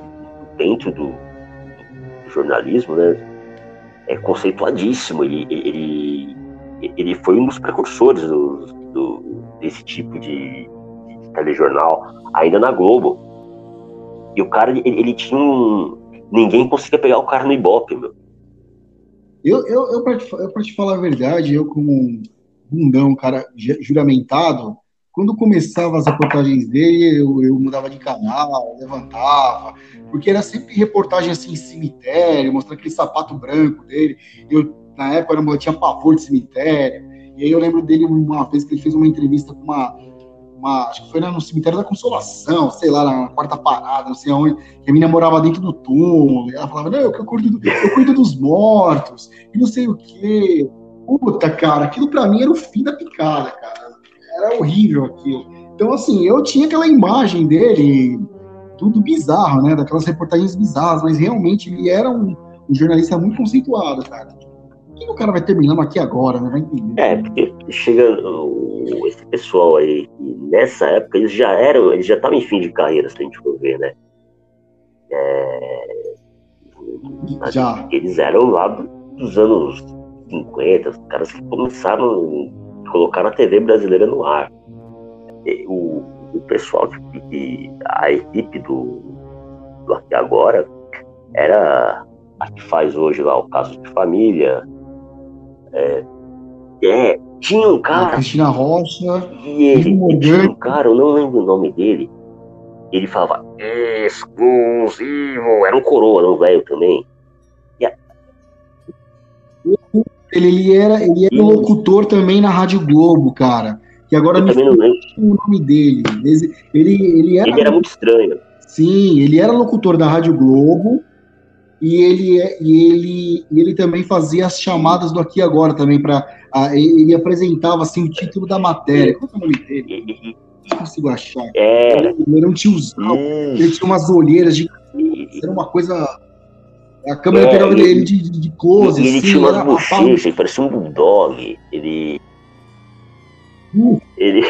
dentro do, do jornalismo, né? É conceituadíssimo. Ele, ele, ele foi um dos precursores do, do- desse tipo de, de telejornal, ainda na Globo. E o cara, ele, ele tinha um. Ninguém conseguia pegar o cara no Ibope, meu. Eu, eu, eu, pra te, eu, pra te falar a verdade, eu como um bundão, cara ju- juramentado, quando começava as reportagens dele, eu, eu mudava de canal, levantava, porque era sempre reportagem assim em cemitério, mostrando aquele sapato branco dele. Eu, na época, eu tinha pavor de cemitério. E aí eu lembro dele uma vez que ele fez uma entrevista com uma, uma, acho que foi no cemitério da Consolação, sei lá, na quarta parada, não sei aonde, que a menina morava dentro do túmulo, ela falava, não, eu, eu, cuido, do, eu cuido dos mortos, e não sei o quê. Puta, cara, aquilo pra mim era o fim da picada, cara. Era horrível aquilo. Então, assim, eu tinha aquela imagem dele, tudo bizarro, né? Daquelas reportagens bizarras, mas realmente ele era um, um jornalista muito conceituado, cara. O cara vai terminando aqui agora, né? Vai entender. É, porque chega o- esse pessoal aí, nessa época eles já eram, eles já estavam em fim de carreira, se a gente for ver, né? É, Já. eles eram lá dos anos 50, os caras que começaram a colocar a TV brasileira no ar. O, o pessoal, que, que- a equipe do, do Aqui Agora era a que faz hoje lá o caso de família. É, é, tinha um A cara Cristina Rocha, e ele, e tinha um cara, eu não lembro o nome dele. Ele falava exclusivo, era um coroa, um velho também. ele, ele era, ele era Isso. locutor também na Rádio Globo, cara. Que agora Eu me não lembro. o nome dele. Ele, ele, era, Ele era muito estranho. Sim, ele era locutor da Rádio Globo. E ele, é- e ele, e ele também fazia as chamadas do Aqui Agora também. Pra, a- ele apresentava assim, o título da matéria. Qual é o nome dele? Não consigo achar. Era. Ele era um tiozão. Ele tinha umas olheiras de. E, Era uma coisa. A câmera É, pegava ele- ele de, de close, ele assim. tinha umas bochechas, ele parecia um bulldog. Ele. Uh. Ele.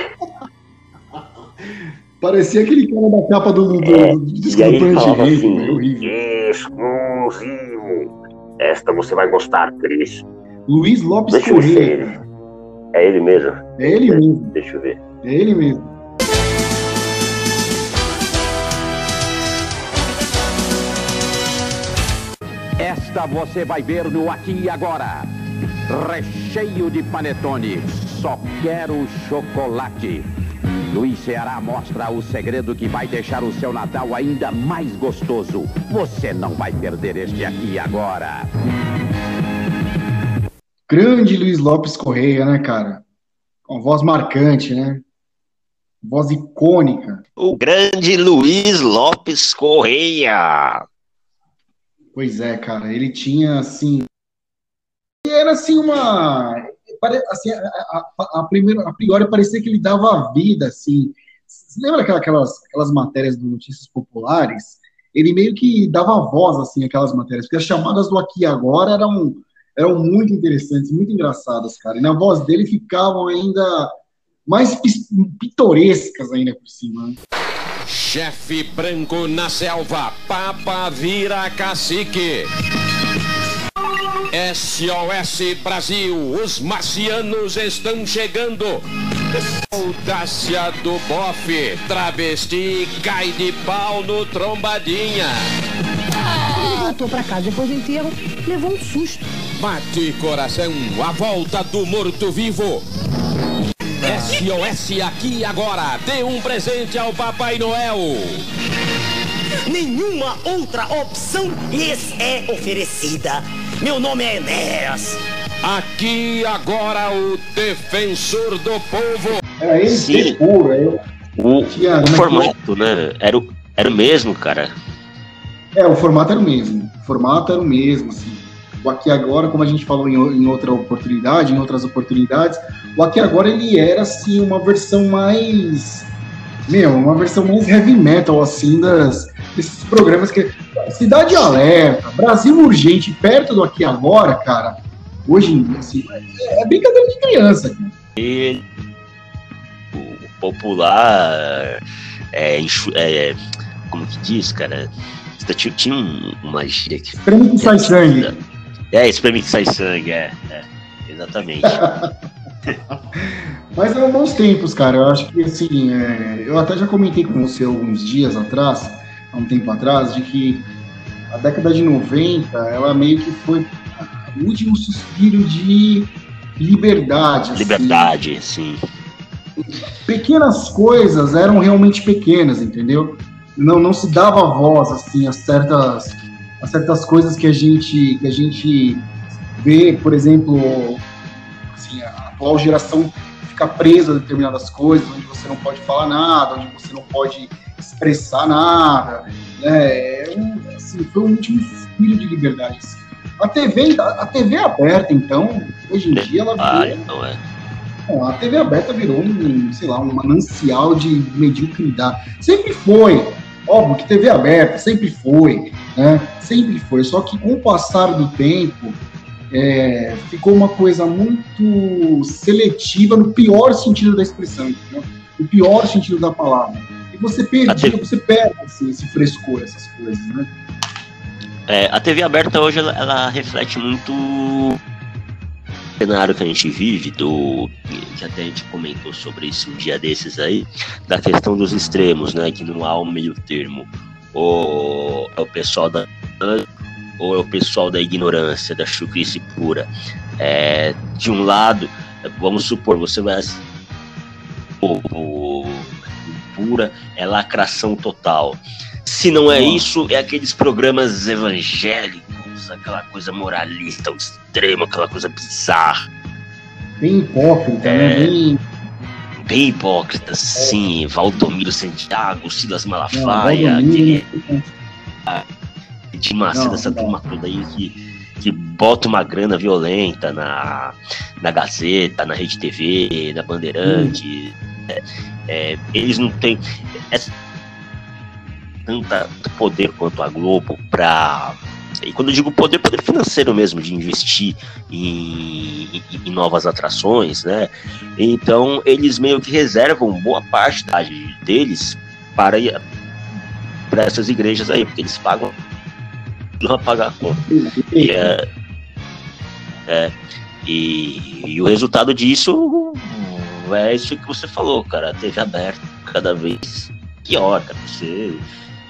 Parecia aquele cara da capa do, do, É, do, do E aí do ele Planet falava Ramp, assim: era horrível. Exclusivo. Esta você vai gostar, Cris. Luiz Lopes Deixa eu ver se é ele. É ele mesmo? É ele mesmo, Deixa eu ver. é ele mesmo. Esta você vai ver no Aqui e Agora. Recheio de panetone. Só quero chocolate. Luiz Ceará mostra o segredo que vai deixar o seu Natal ainda mais gostoso. Você não vai perder este Aqui Agora. Grande Luiz Lopes Correia, né, cara? Com voz marcante, né? Voz icônica. O grande Luiz Lopes Correia. Pois é, cara. Ele tinha, assim. ele Era, assim, uma. Assim, a, a, a, primeira, a priori parecia que ele dava vida, assim. Você lembra aquela- aquelas, aquelas matérias do Notícias Populares? Ele meio que dava voz, assim, aquelas matérias. Porque as chamadas do Aqui Agora eram, eram muito interessantes, muito engraçadas, cara. E na voz dele ficavam ainda mais pitorescas ainda por cima. né? Chefe branco na selva, papa vira cacique. SOS Brasil, os marcianos estão chegando. Audácia do bofe, travesti cai de pau no trombadinha. Ele voltou pra casa depois do enterro, levou um susto. Bate coração, a volta do morto-vivo. SOS aqui agora, dê um presente ao Papai Noel. Nenhuma outra opção lhes é oferecida. Meu nome é Enéas. Aqui agora o defensor do povo. Era ele Sim. puro. aí O, Tinha- o formato, né? Era o, era o mesmo, cara. É, o formato era o mesmo. O formato era o mesmo, assim. O Aqui Agora, como a gente falou em, em outra oportunidade, em outras oportunidades, o Aqui Agora ele era, assim, uma versão mais... Meu, uma versão mais heavy metal, assim, das, desses programas que... Cidade Alerta, Brasil Urgente, perto do Aqui Agora, cara, hoje em dia, assim, é, é brincadeira de criança, cara. Ele, o popular, é, é, como que diz, cara? Tinha, tinha um- uma gíria que. Espreme que sai sangue. É, espreme que sai sangue, é. é, exatamente. Mas eram bons tempos, cara. Eu acho que, assim, é, eu até já comentei com você alguns dias atrás, há um tempo atrás, de que a década de 90, ela meio que foi o último suspiro de liberdade. assim. Liberdade, sim. Pequenas coisas eram realmente pequenas, entendeu? Não, não se dava voz, assim, a certas, a certas coisas que a gente, que a gente vê, por exemplo, assim, a atual geração fica preso a determinadas coisas, onde você não pode falar nada, onde você não pode expressar nada, né? É um, assim, foi um último filho de liberdade. Assim. A TV, a, a TV aberta, então, hoje em dia, ela virou, então é. Bom, a TV aberta virou um, sei lá, um manancial de mediocridade. Sempre foi. Óbvio que TV aberta sempre foi, né? Sempre foi. Só que com o passar do tempo, é, ficou uma coisa muito seletiva no pior sentido da expressão, entendeu? No pior sentido da palavra. E você perde, você perde esse, esse frescor, essas coisas, né? É, a TV aberta hoje ela, ela reflete muito o cenário que a gente vive, do que até a gente comentou sobre isso um dia desses aí, da questão dos extremos, né? Que não há um meio termo. Ou é o pessoal da ou é o pessoal da ignorância, da chucrice pura. É, de um lado, vamos supor, você vai o, o- é lacração total. Se não é isso, é aqueles programas evangélicos, aquela coisa moralista ao extremo, aquela coisa bizarra, Bem hipócrita, É. né? Bem, bem hipócrita, sim. Valdomiro Santiago, Silas não, Malafaia, Valdomiro, aquele de Macedo, Não, essa não. turma toda aí que, que bota uma grana violenta na, na Gazeta, na Rede TV, na Bandeirante. É, é, eles não têm essa- tanta poder quanto a Globo para e quando eu digo poder, poder financeiro mesmo, de investir em, em- em novas atrações, né? Então, eles meio que reservam boa parte deles para, para essas igrejas aí, porque eles pagam para pagar a conta. E, é, é, e, e o resultado disso é isso que você falou, cara. A TV aberta cada vez pior, cara. Você,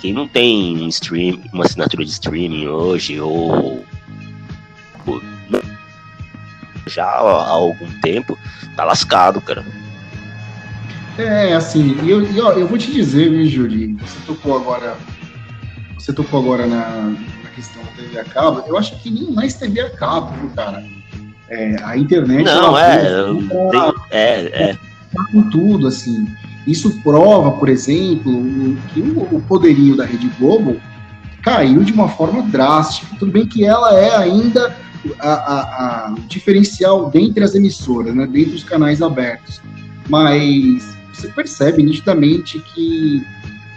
quem não tem um stream, uma assinatura de streaming hoje, ou, ou já há algum tempo, tá lascado, cara. É, assim, eu, e, ó, eu vou te dizer, viu, Júlio, você tocou agora, você tocou agora na, na questão da TV a cabo, eu acho que nem mais TV a cabo, viu, cara? É, a internet... Não, é, pra- tem- é, é. com tudo, assim. Isso prova, por exemplo, que o, poderio da Rede Globo caiu de uma forma drástica. Tudo bem que ela é ainda a, a- a- diferencial dentre as emissoras, né, dentre os canais abertos. Mas você percebe nitidamente que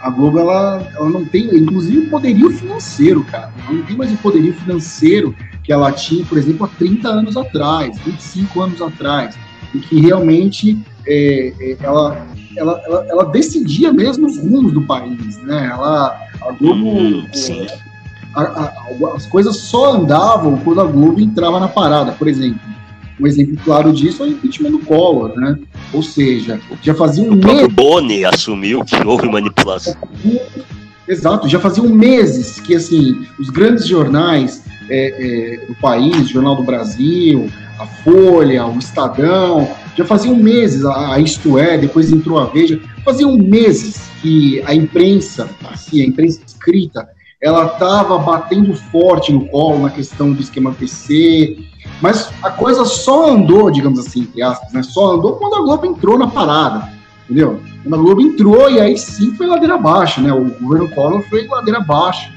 a Globo ela, ela não tem, inclusive, o poderio financeiro, cara. Ela não tem mais o poderio financeiro que ela tinha, por exemplo, há 30 anos atrás, 25 anos atrás, e que realmente é, é, ela, ela, ela, ela decidia mesmo os rumos do país, né? Ela, a Globo, Hum, sim. a- a- as coisas só andavam quando a Globo entrava na parada, por exemplo. Um exemplo claro disso é o impeachment do Collor, né? Ou seja, já fazia um O mês Boni assumiu que houve manipulação. Exato, já faziam meses que assim os grandes jornais é, é, país, Jornal do Brasil, a Folha, o Estadão, já faziam meses, a, a Isto É, depois entrou a Veja, faziam meses que a imprensa, assim, a imprensa escrita, ela estava batendo forte no colo na questão do esquema PC, mas a coisa só andou, digamos assim, entre aspas, né? Só andou quando a Globo entrou na parada, entendeu? Quando a Globo entrou e aí sim foi ladeira abaixo, né? O governo Collor foi ladeira abaixo,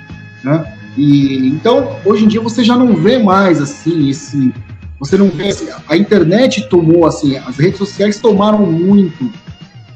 né? E então hoje em dia você já não vê mais assim esse, você não vê assim, a internet tomou assim, as redes sociais tomaram muito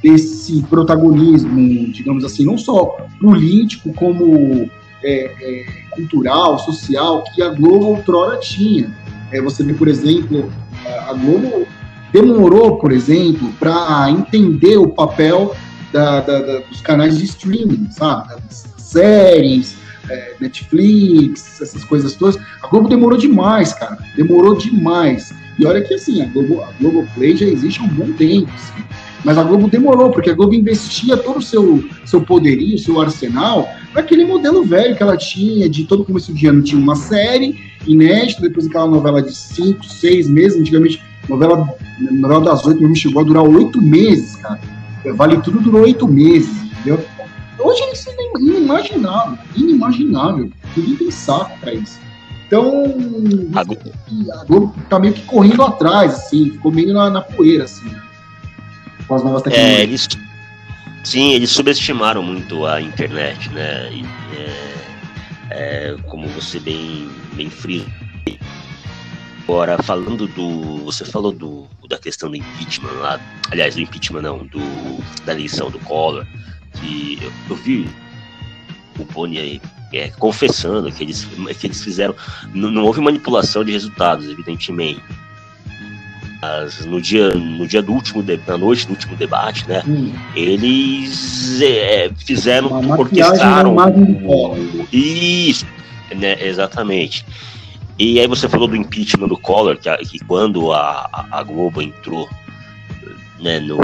desse protagonismo, digamos assim, não só político como é, é, cultural, social que a Globo outrora tinha. É, você vê, por exemplo, a a Globo demorou, por exemplo, para entender o papel da- da- da- dos canais de streaming, sabe? Das séries, é, Netflix, essas coisas todas. A Globo demorou demais, cara. Demorou demais. E olha que assim, a Globo, a Globoplay já existe há um bom tempo. assim. Mas a Globo demorou, porque a Globo investia todo o seu, seu poderio, seu arsenal, naquele modelo velho que ela tinha, de todo começo de ano tinha uma série inédita, depois aquela novela de cinco, seis meses, antigamente, novela, novela das oito mesmo chegou a durar oito meses, cara. Vale Tudo durou oito meses, entendeu? Hoje isso é inimaginável, inimaginável. Ninguém tem saco pra isso. Então, a Globo tá meio que correndo atrás, assim, ficou meio na, na poeira, assim. com as novas É, tecnologias. eles, sim, eles subestimaram muito a internet, né? E, é, é, como você bem, bem frisou. Agora, falando do. Você falou do, da questão do impeachment lá. Aliás, do impeachment não, do, da eleição do Collor. Que eu, eu vi o Boni aí é, confessando que eles, que eles fizeram. Não, não houve manipulação de resultados, evidentemente. Mas no dia, no dia do último, de, na noite do último debate, né? Hum. Eles é, fizeram, Uma orquestraram. Collor. Isso, né, exatamente. E aí você falou do impeachment do Collor, que, que quando a, a- a Globo entrou né, no,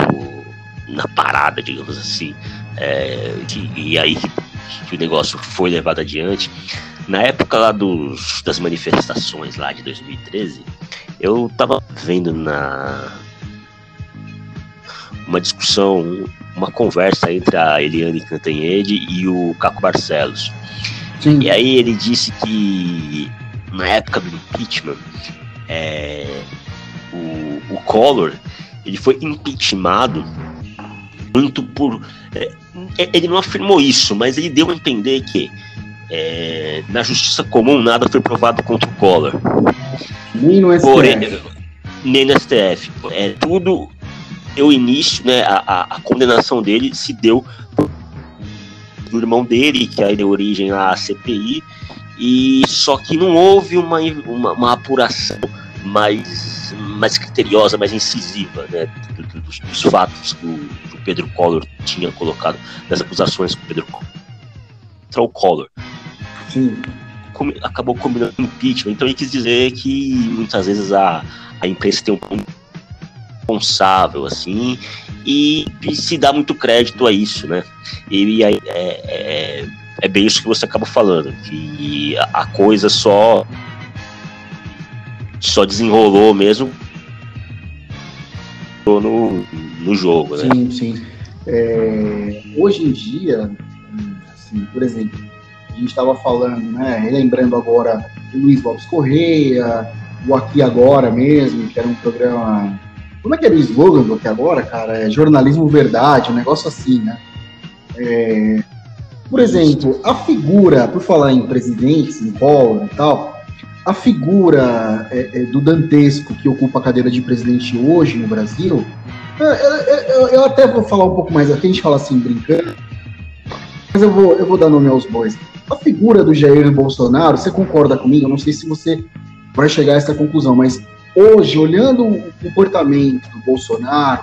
na parada, digamos assim, é, que- e aí que, que o negócio foi levado adiante. Na época lá dos, das manifestações lá de 2013, eu tava vendo na uma discussão, uma conversa entre a Eliane Cantanhede e o Caco Barcelos. E aí ele disse que na época do impeachment, é, o, o Collor ele foi impeachmentado muito por. é, ele não afirmou isso, mas ele deu a entender que é, na justiça comum nada foi provado contra o Collor. Nem no STF. Porém, nem no STF. É, tudo deu início, né? A, a, a condenação dele se deu do irmão dele, que aí deu origem à CPI, e só que não houve uma, uma, uma apuração mais, mais criteriosa, mais incisiva, né? do- do- Dos, dos fatos que o, que o Pedro Collor tinha colocado, das acusações que o Pedro Collor contra o Collor Sim. comi- acabou combinando com impeachment. Então ele quis dizer que muitas vezes a, a imprensa tem um ponto responsável, assim, e, e se dá muito crédito a isso, né? E aí é, é, é bem isso que você acaba falando, que a, a coisa só só desenrolou mesmo no, no jogo, né? Sim, sim. É, hoje em dia, assim, por exemplo, a gente estava falando, né, relembrando agora o Luiz Lopes Correia, o Aqui Agora mesmo, que era um programa. Como é que era o slogan do Aqui Agora, cara? É jornalismo verdade, um negócio assim, né? É, por exemplo, a figura, por falar em presidentes, em Collor e tal, a figura é, é, do Dantesco que ocupa a cadeira de presidente hoje no Brasil, é, eu, eu até vou falar um pouco mais aqui, a gente fala assim, brincando, mas eu vou, eu vou dar nome aos bois. A figura do Jair Bolsonaro, você concorda comigo? Eu não sei se você vai chegar a essa conclusão, mas hoje, olhando o comportamento do Bolsonaro,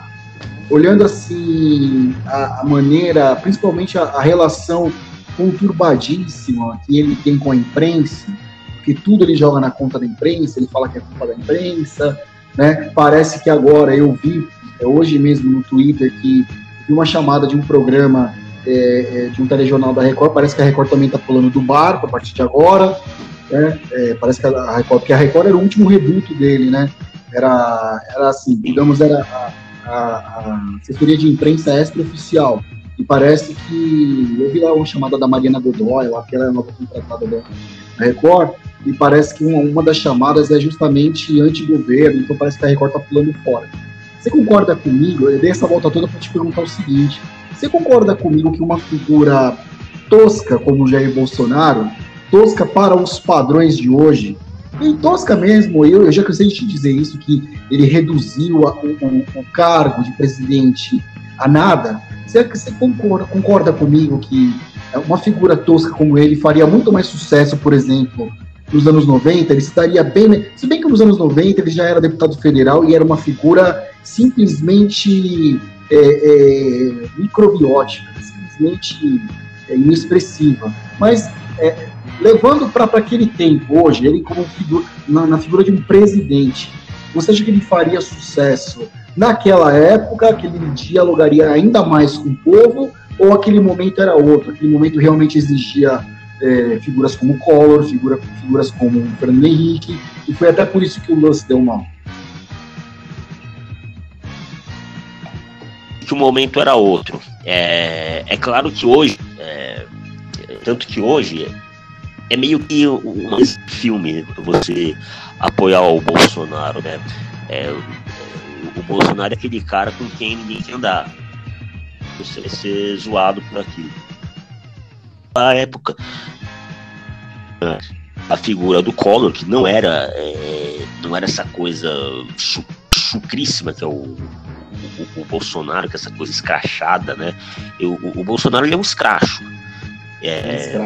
olhando assim a, a maneira, principalmente a, a relação conturbadíssima que ele tem com a imprensa, porque tudo ele joga na conta da imprensa, ele fala que é culpa da imprensa, né? Parece que agora eu vi é, hoje mesmo no Twitter que vi uma chamada de um programa é, é, de um telejornal da Record, parece que a Record também está pulando do barco a partir de agora, né? É, parece que a Record, porque a Record era o último reduto dele, né? Era, era assim, digamos, era a, a, a assessoria de imprensa extraoficial. E parece que eu vi lá uma chamada da Mariana Godoy, lá, que ela é a nova contratada da, Record, e parece que uma, uma das chamadas é justamente anti-governo, então parece que a Record tá pulando fora. Você concorda comigo? Eu dei essa volta toda para te perguntar o seguinte: você concorda comigo que uma figura tosca como Jair Bolsonaro, tosca para os padrões de hoje, e tosca mesmo, eu, eu já cansei de te dizer isso, que ele reduziu a- o, o- cargo de presidente a nada. Você, você concorda, concorda comigo que uma figura tosca como ele faria muito mais sucesso, por exemplo, nos anos 90? Ele estaria bem. Se bem que nos anos 90 ele já era deputado federal e era uma figura simplesmente é, é, microbiótica, simplesmente é, inexpressiva. Mas é, levando para aquele tempo hoje, ele como figura, na, na figura de um presidente, você acha que ele faria sucesso naquela época, que ele dialogaria ainda mais com o povo, ou aquele momento era outro? Aquele momento realmente exigia é, figuras como Collor, figura, figuras como Fernando Henrique, e foi até por isso que o se deu mal. que o momento era outro. É, é claro que hoje, é, tanto que hoje é meio que um filme você apoiar o Bolsonaro, né? É, o Bolsonaro é aquele cara com quem ninguém quer andar. Você vai ser zoado por aquilo. A época, a figura do Collor, que não era, é, não era essa coisa chu, chucríssima que é o, o, o, Bolsonaro, que é essa coisa escrachada, né? Eu, o, o, Bolsonaro ele é um escracho. É,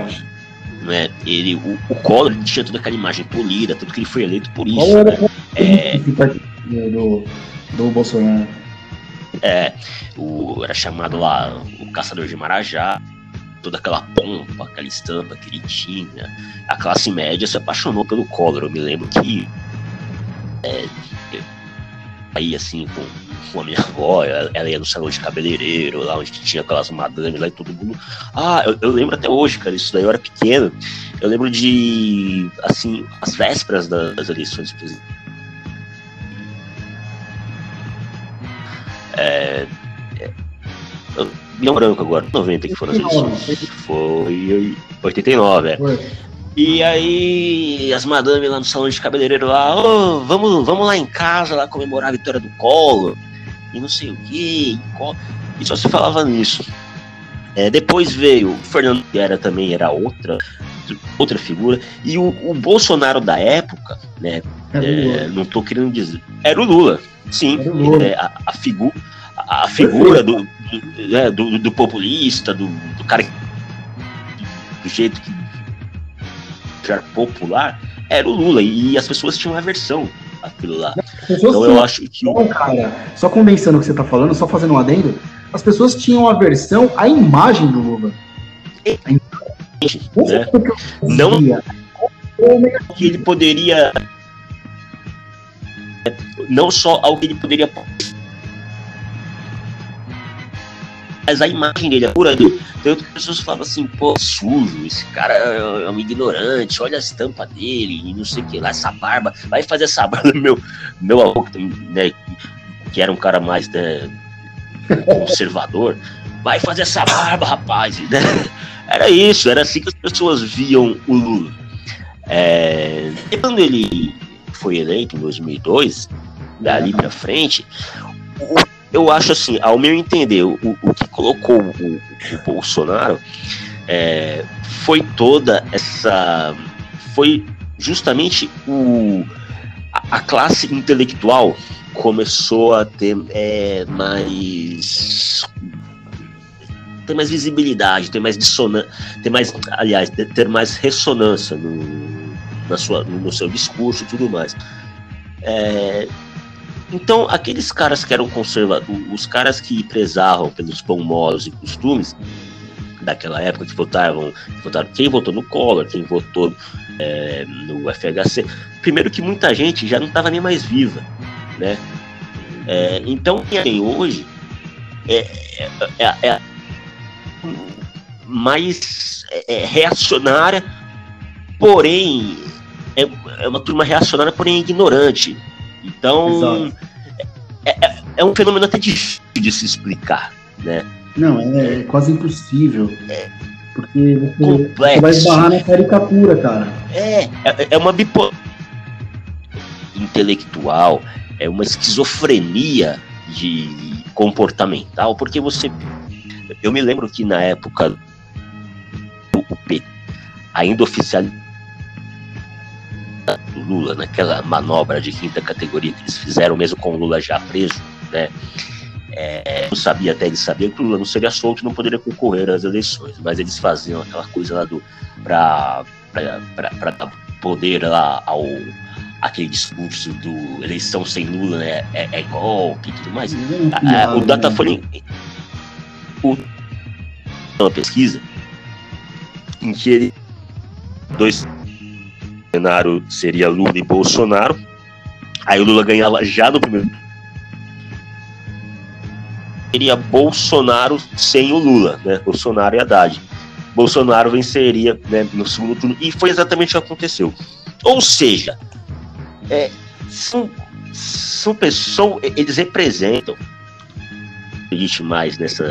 né? Ele, o, o Collor tinha toda aquela imagem polida, tanto que ele foi eleito por isso. Né? É, do, do Bolsonaro. É, o, era chamado lá o Caçador de Marajá, toda aquela pompa, aquela estampa que ele tinha. A classe média se apaixonou pelo Collor. Eu me lembro que é, aí assim com, com a minha avó, ela, ela, ia no salão de cabeleireiro, lá onde tinha aquelas madames lá e todo mundo. Ah, eu, eu, lembro até hoje, cara, isso daí eu era pequeno. Eu lembro de assim, as vésperas das eleições presidenciais É, é, Leão Branco agora, 90 que foram as eleições. Foi 89, é. Foi. E aí, as madames lá no salão de cabeleireiro lá, oh, vamos, vamos lá em casa lá comemorar a vitória do Collor, e não sei o que, e só se falava nisso. É, depois veio o Fernando Guerra também era outra outra figura e o, o Bolsonaro da época, né? É, não tô querendo dizer, era o Lula. Sim, é, a, a, figu a figura do, do, é, do, do, populista, do, do cara do jeito que era popular, era o Lula. E as pessoas tinham aversão aquilo lá. Então eu acho que. Bom, cara, só condensando o que você está falando, só fazendo um adendo, as pessoas tinham aversão à imagem do Lula. Né? Não que ele poderia não só ao que ele poderia mas a imagem dele é pura do. Tem outras pessoas que falam assim, pô, sujo, esse cara é um ignorante, olha a estampa dele, e não sei o que lá, essa barba, vai fazer essa barba. Meu, meu avô, né, que era um cara mais né, conservador, vai fazer essa barba, rapaz. Né? Era isso, era assim que as pessoas viam o Lula. É, e quando ele foi eleito em 2002, dali para frente, eu acho assim, ao meu entender, o, o que colocou o, o Bolsonaro é, foi toda essa. Foi justamente o, a, a classe intelectual começou a ter é, mais ter mais visibilidade, ter mais dissonância, ter mais, aliás, ter mais ressonância no, na sua, no seu discurso e tudo mais. É, então, aqueles caras que eram conservadores, os caras que prezavam pelos pão molos e costumes daquela época, que votavam, que votaram quem votou no Collor, quem votou é, no FHC, primeiro que muita gente já não estava nem mais viva, né? É, então, quem hoje é, é, é, é mais é, reacionária, porém é, é uma turma reacionária, porém ignorante. Então, é, é, é, um fenômeno até difícil de se explicar, né? Não, é, é quase impossível. É. Porque você, Complexo. vai esbarrar na caricatura, cara. É, é, é uma bipolar intelectual, é uma esquizofrenia de comportamental, porque você. Eu me lembro que na época do PT, ainda oficial do Lula, naquela manobra de quinta categoria que eles fizeram, mesmo com o Lula já preso, né? É, eu sabia até eles sabiam que o Lula não seria solto e não poderia concorrer às eleições, mas eles faziam aquela coisa lá do para dar poder lá ao aquele discurso do eleição sem Lula né, é, é golpe e tudo mais. o Datafolha o, uma pesquisa em que ele dois cenário seria Lula e Bolsonaro. Aí o Lula ganhava já no primeiro seria Bolsonaro sem o Lula, né? Bolsonaro e Haddad. Bolsonaro venceria né, no segundo turno. E foi exatamente o que aconteceu. Ou seja, é, são, são pessoas, eles representam, acredite mais nessa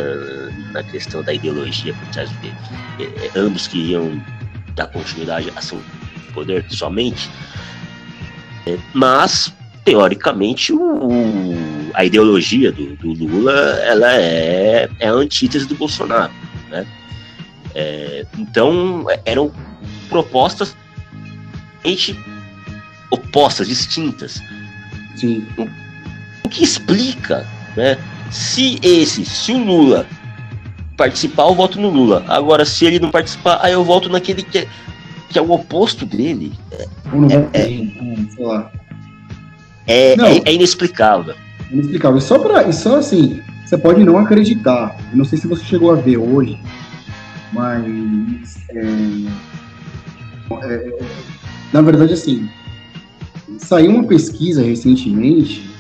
na questão da ideologia, porque é, é, ambos queriam dar continuidade à ação poder somente, é, mas teoricamente o, a ideologia do, do, Lula ela é, é a antítese do Bolsonaro. Né? É, então, eram propostas opostas, distintas. Sim. O, o que explica, né? Se esse, se o Lula participar, eu voto no Lula. Agora, se ele não participar, aí eu voto naquele que é, que é o oposto dele. É, é, é, é, é, inexplicável. Inexplicável. E só, pra, e só assim, você pode não acreditar. Eu não sei se você chegou a ver hoje, mas. É, na verdade, assim, saiu uma pesquisa recentemente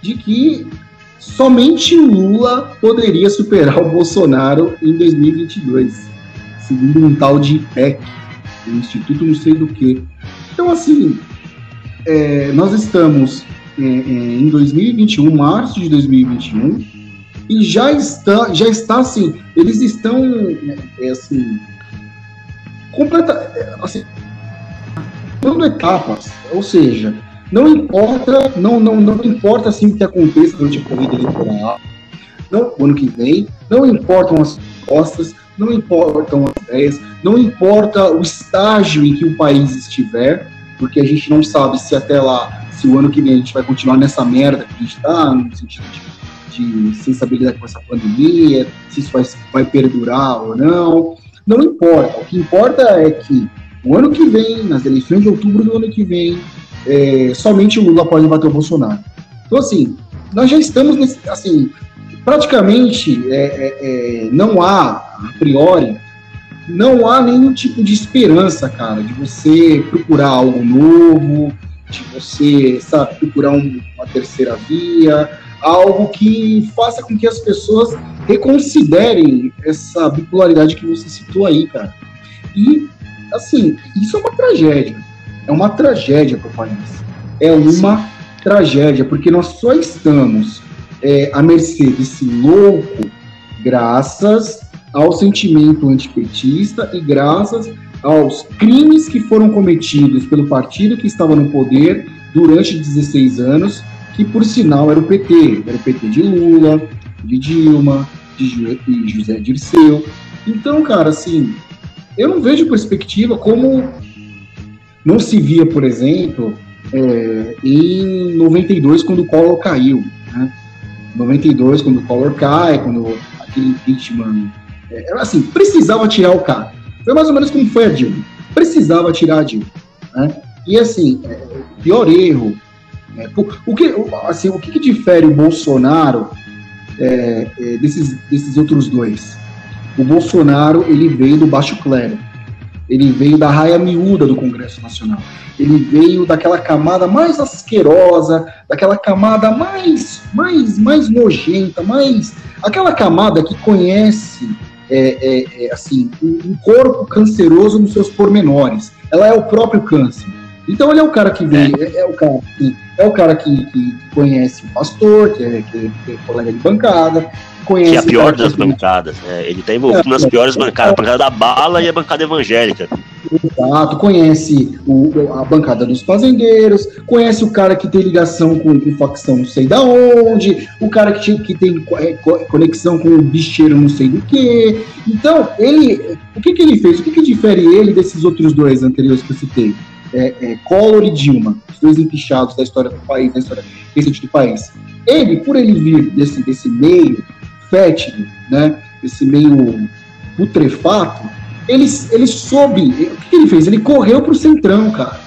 de que somente o Lula poderia superar o Bolsonaro em 2022, segundo um tal de IPEC, instituto não sei do que. Então, assim, é, nós estamos é, é, em 2021, março de 2021, e já está, já está assim, eles estão, é, assim, completa, é, assim, dando etapas, ou seja, não importa, não, não, não importa assim o que aconteça durante a corrida eleitoral, não, o ano que vem, não importam as propostas, não importam ideias, não importa o estágio em que o país estiver, porque a gente não sabe se até lá, se o ano que vem a gente vai continuar nessa merda que a gente está, no sentido de, de lidar com essa pandemia, se isso vai, vai perdurar ou não. Não importa. O que importa é que o ano que vem, nas eleições de outubro do ano que vem, é, somente o Lula pode bater o Bolsonaro. Então, assim, nós já estamos nesse, assim, praticamente é, é, é, não há, a priori, não há nenhum tipo de esperança, cara, de você procurar algo novo, de você, sabe, procurar um, uma terceira via, algo que faça com que as pessoas reconsiderem essa bipolaridade que você citou aí, cara. E, assim, isso é uma tragédia. É uma tragédia para o país. É uma Sim. tragédia, porque nós só estamos é, à mercê desse louco graças ao sentimento antipetista e graças aos crimes que foram cometidos pelo partido que estava no poder durante 16 anos, que por sinal era o PT, era o PT de Lula, de Dilma, de José Dirceu. Então, cara, assim, eu não vejo perspectiva como não se via, por exemplo, é, em 92, quando o Collor caiu. Né? 92, quando o Collor cai, quando aquele impeachment. É, assim, precisava tirar o cara. Foi mais ou menos como foi a Dilma. Precisava tirar a Dilma. Né? E assim, é, pior erro. É, o, que, assim, o que, que difere o Bolsonaro é, é, desses, desses outros dois? O Bolsonaro ele veio do baixo clero ele veio da raia miúda do Congresso Nacional. Ele veio daquela camada mais asquerosa, daquela camada mais, mais, mais nojenta, mais aquela camada que conhece é, é, é, assim um corpo canceroso nos seus pormenores. Ela é o próprio câncer. Então ele é o cara que veio, é, é o cara que é o cara que, que conhece o pastor, que é, que é colega de bancada, conhece. Que é a pior das bancadas, né? Ele está envolvido é, nas piores bancadas, a bancada da bala e a bancada evangélica. Exato, conhece o, a bancada dos fazendeiros, conhece o cara que tem ligação com, com facção não sei da onde, o cara que, que tem é, conexão com o bicheiro não sei do que. Então, ele. O que, que ele fez? O que, que difere ele desses outros dois anteriores que eu citei? É, é, Collor e Dilma, os dois empichados da história do país, da história recente do país. Ele, por ele vir desse, desse meio fétido, né, esse meio putrefato, ele, ele soube. O que, ele fez? Ele correu para o centrão, cara.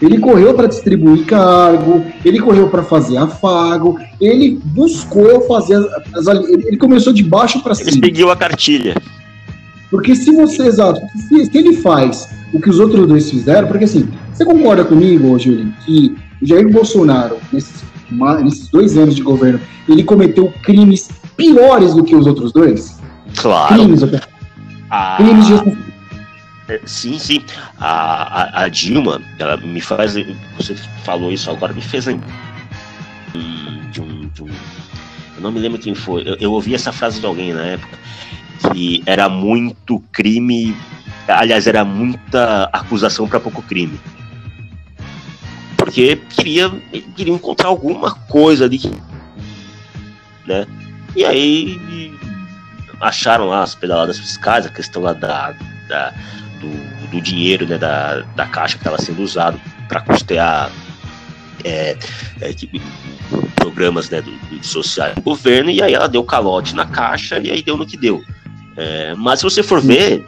Ele correu para distribuir cargo, ele correu para fazer afago, ele buscou fazer as, as ele começou de baixo para cima. Ele seguiu a cartilha. Porque se você, exato, se, se, ele faz o que os outros dois fizeram, porque assim, você concorda comigo, Júlio, que o Jair Bolsonaro, nesses, nesses dois anos de governo, ele cometeu crimes piores do que os outros dois? Claro. Crimes, ah, crimes de é, Sim, sim. A, a, a, Dilma, ela me faz. Você falou isso agora, me fez lembrar de um, de um. Eu não me lembro quem foi. Eu, eu ouvi essa frase de alguém na época. Que era muito crime. Aliás, era muita acusação para pouco crime. Porque queria, queria encontrar alguma coisa ali né? E aí acharam lá as pedaladas fiscais, a questão lá da, da do, do, dinheiro né, da, da caixa que estava sendo usado para custear é, é, programas né, do, do sociais do governo, e aí ela deu calote na caixa e aí deu no que deu. É, mas se você for ver,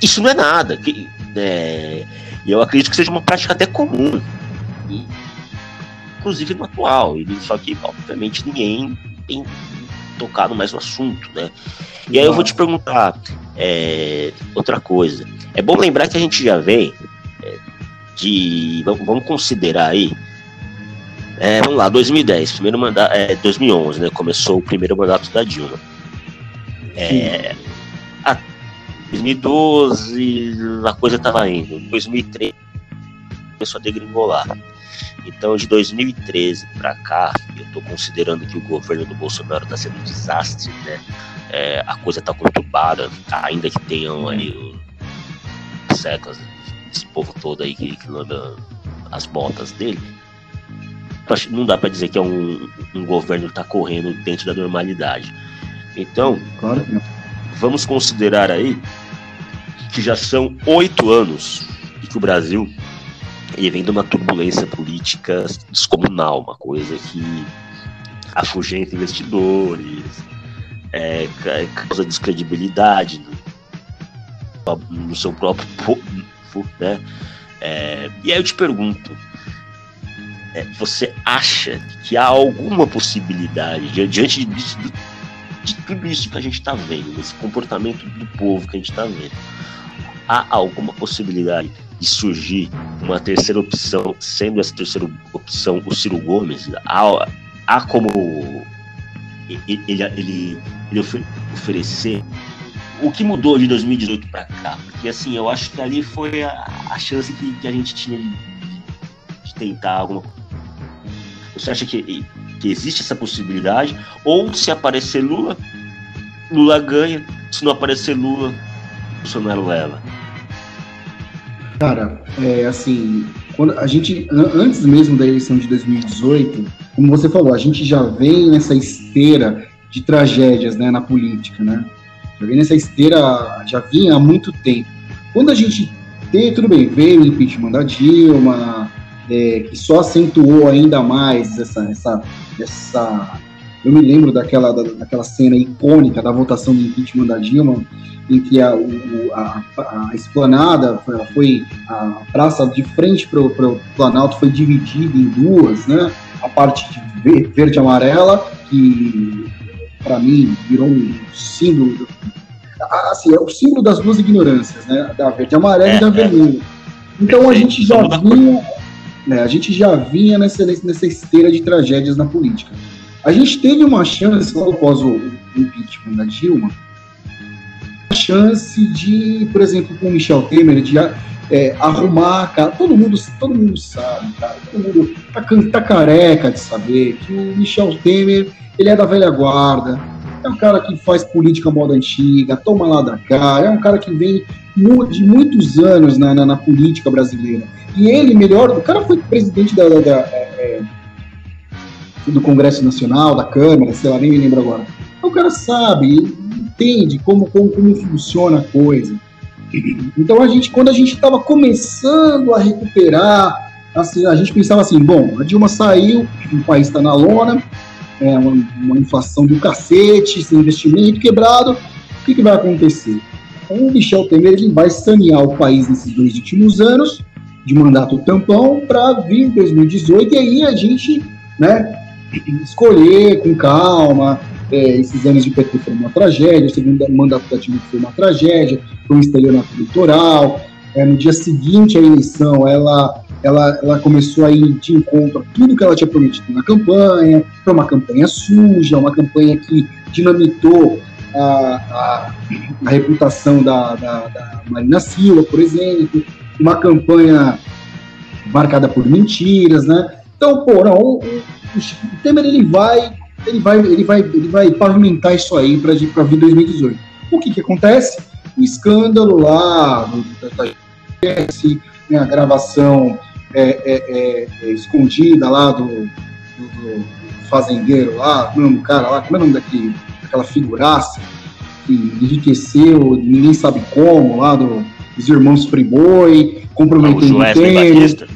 isso não é nada. Que, é, eu acredito que seja uma prática até comum, inclusive no atual, só que, obviamente, ninguém tem tocado mais no assunto, né? E aí eu vou te perguntar é, outra coisa. É bom lembrar que a gente já vem é, de. Vamos, vamos, considerar aí. É, vamos lá, 2010, primeiro mandato. É, 2011, né? Começou o primeiro mandato da Dilma. É, a 2012 a coisa estava indo. 2013 começou a degringolar. Então, de 2013 para cá, eu estou considerando que o governo do Bolsonaro está sendo um desastre, né? É, a coisa está conturbada, ainda que tenham aí secas, esse povo todo aí que, que anda as botas dele. Não dá para dizer que é um, um governo que está correndo dentro da normalidade. Então, claro vamos considerar aí que já são oito anos e que o Brasil de uma turbulência política descomunal, uma coisa que afugenta investidores, é, causa descredibilidade no, no seu próprio povo, né? É, e aí eu te pergunto, é, você acha que há alguma possibilidade, diante de, de tudo isso que a gente está vendo, desse comportamento do povo que a gente está vendo, há alguma possibilidade de surgir uma terceira opção, sendo essa terceira opção o Ciro Gomes, há, há como ele, ele, ele oferecer o que mudou de 2018 para cá? Porque assim, eu acho que ali foi a, a chance que, que, a gente tinha de, de tentar alguma coisa. Você acha que, que existe essa possibilidade? Ou se aparecer Lula, Lula ganha. Se não aparecer Lula, Bolsonaro leva. Cara, é assim, quando a gente, antes mesmo da eleição de 2018, como você falou, a gente já vem nessa esteira de tragédias, né, na política, né? Já vem nessa esteira, já vinha há muito tempo. Quando a gente tem, tudo bem, veio o impeachment da Dilma, é, que só acentuou ainda mais essa, essa, essa eu me lembro daquela, daquela cena icônica da votação do impeachment da Dilma, em que a, a, a esplanada foi, a praça de frente para o Planalto foi dividida em duas, né? A parte de verde e amarela, que para mim virou um símbolo, assim, é o símbolo das duas ignorâncias, né? Da verde e amarela é, e da é. vermelha. Então a gente já vinha, né, a gente já vinha nessa, nessa esteira de tragédias na política. A gente teve uma chance, logo após o impeachment da Dilma, chance de, por exemplo, com o Michel Temer, de é, arrumar, cara, todo mundo, todo mundo sabe, cara, todo mundo tá, tá careca de saber que o Michel Temer, ele é da velha guarda, é um cara que faz política moda antiga, toma lá da cá, é um cara que vem de muitos anos na, na, na política brasileira. E ele, melhor, o cara foi presidente da, da, da é do Congresso Nacional, da Câmara, sei lá, nem me lembro agora. O cara sabe, entende como, como, como funciona a coisa. Então a gente, quando a gente estava começando a recuperar, assim, a gente pensava assim, bom, a Dilma saiu, o país está na lona, é uma, uma, inflação do cacete, sem investimento quebrado, o que, que vai acontecer? O Michel Temer ele vai sanear o país nesses dois últimos anos, de mandato tampão, para vir em 2018, e aí a gente, né, escolher com calma, é, esses anos de PT foram uma tragédia, o segundo mandato da Dilma foi uma tragédia, foi um estelionato eleitoral. É, no dia seguinte à eleição, ela, ela, ela começou a ir de encontro a tudo que ela tinha prometido na campanha. Foi uma campanha suja, uma campanha que dinamitou a, a, a reputação da, da, da Marina Silva, por exemplo, uma campanha marcada por mentiras, né? Então, pô, não, o, o Temer ele vai ele vai, ele vai, ele vai pavimentar isso aí para vir 2018. O que que acontece? O escândalo lá da, né, a gravação é, é, é, é, escondida lá do, do- do fazendeiro lá, como é o nome do cara lá, como é o nome daquele, daquela figuraça que enriqueceu, ninguém sabe como, lá do, dos irmãos Friboi, O comprometendo o Joesley. Batista.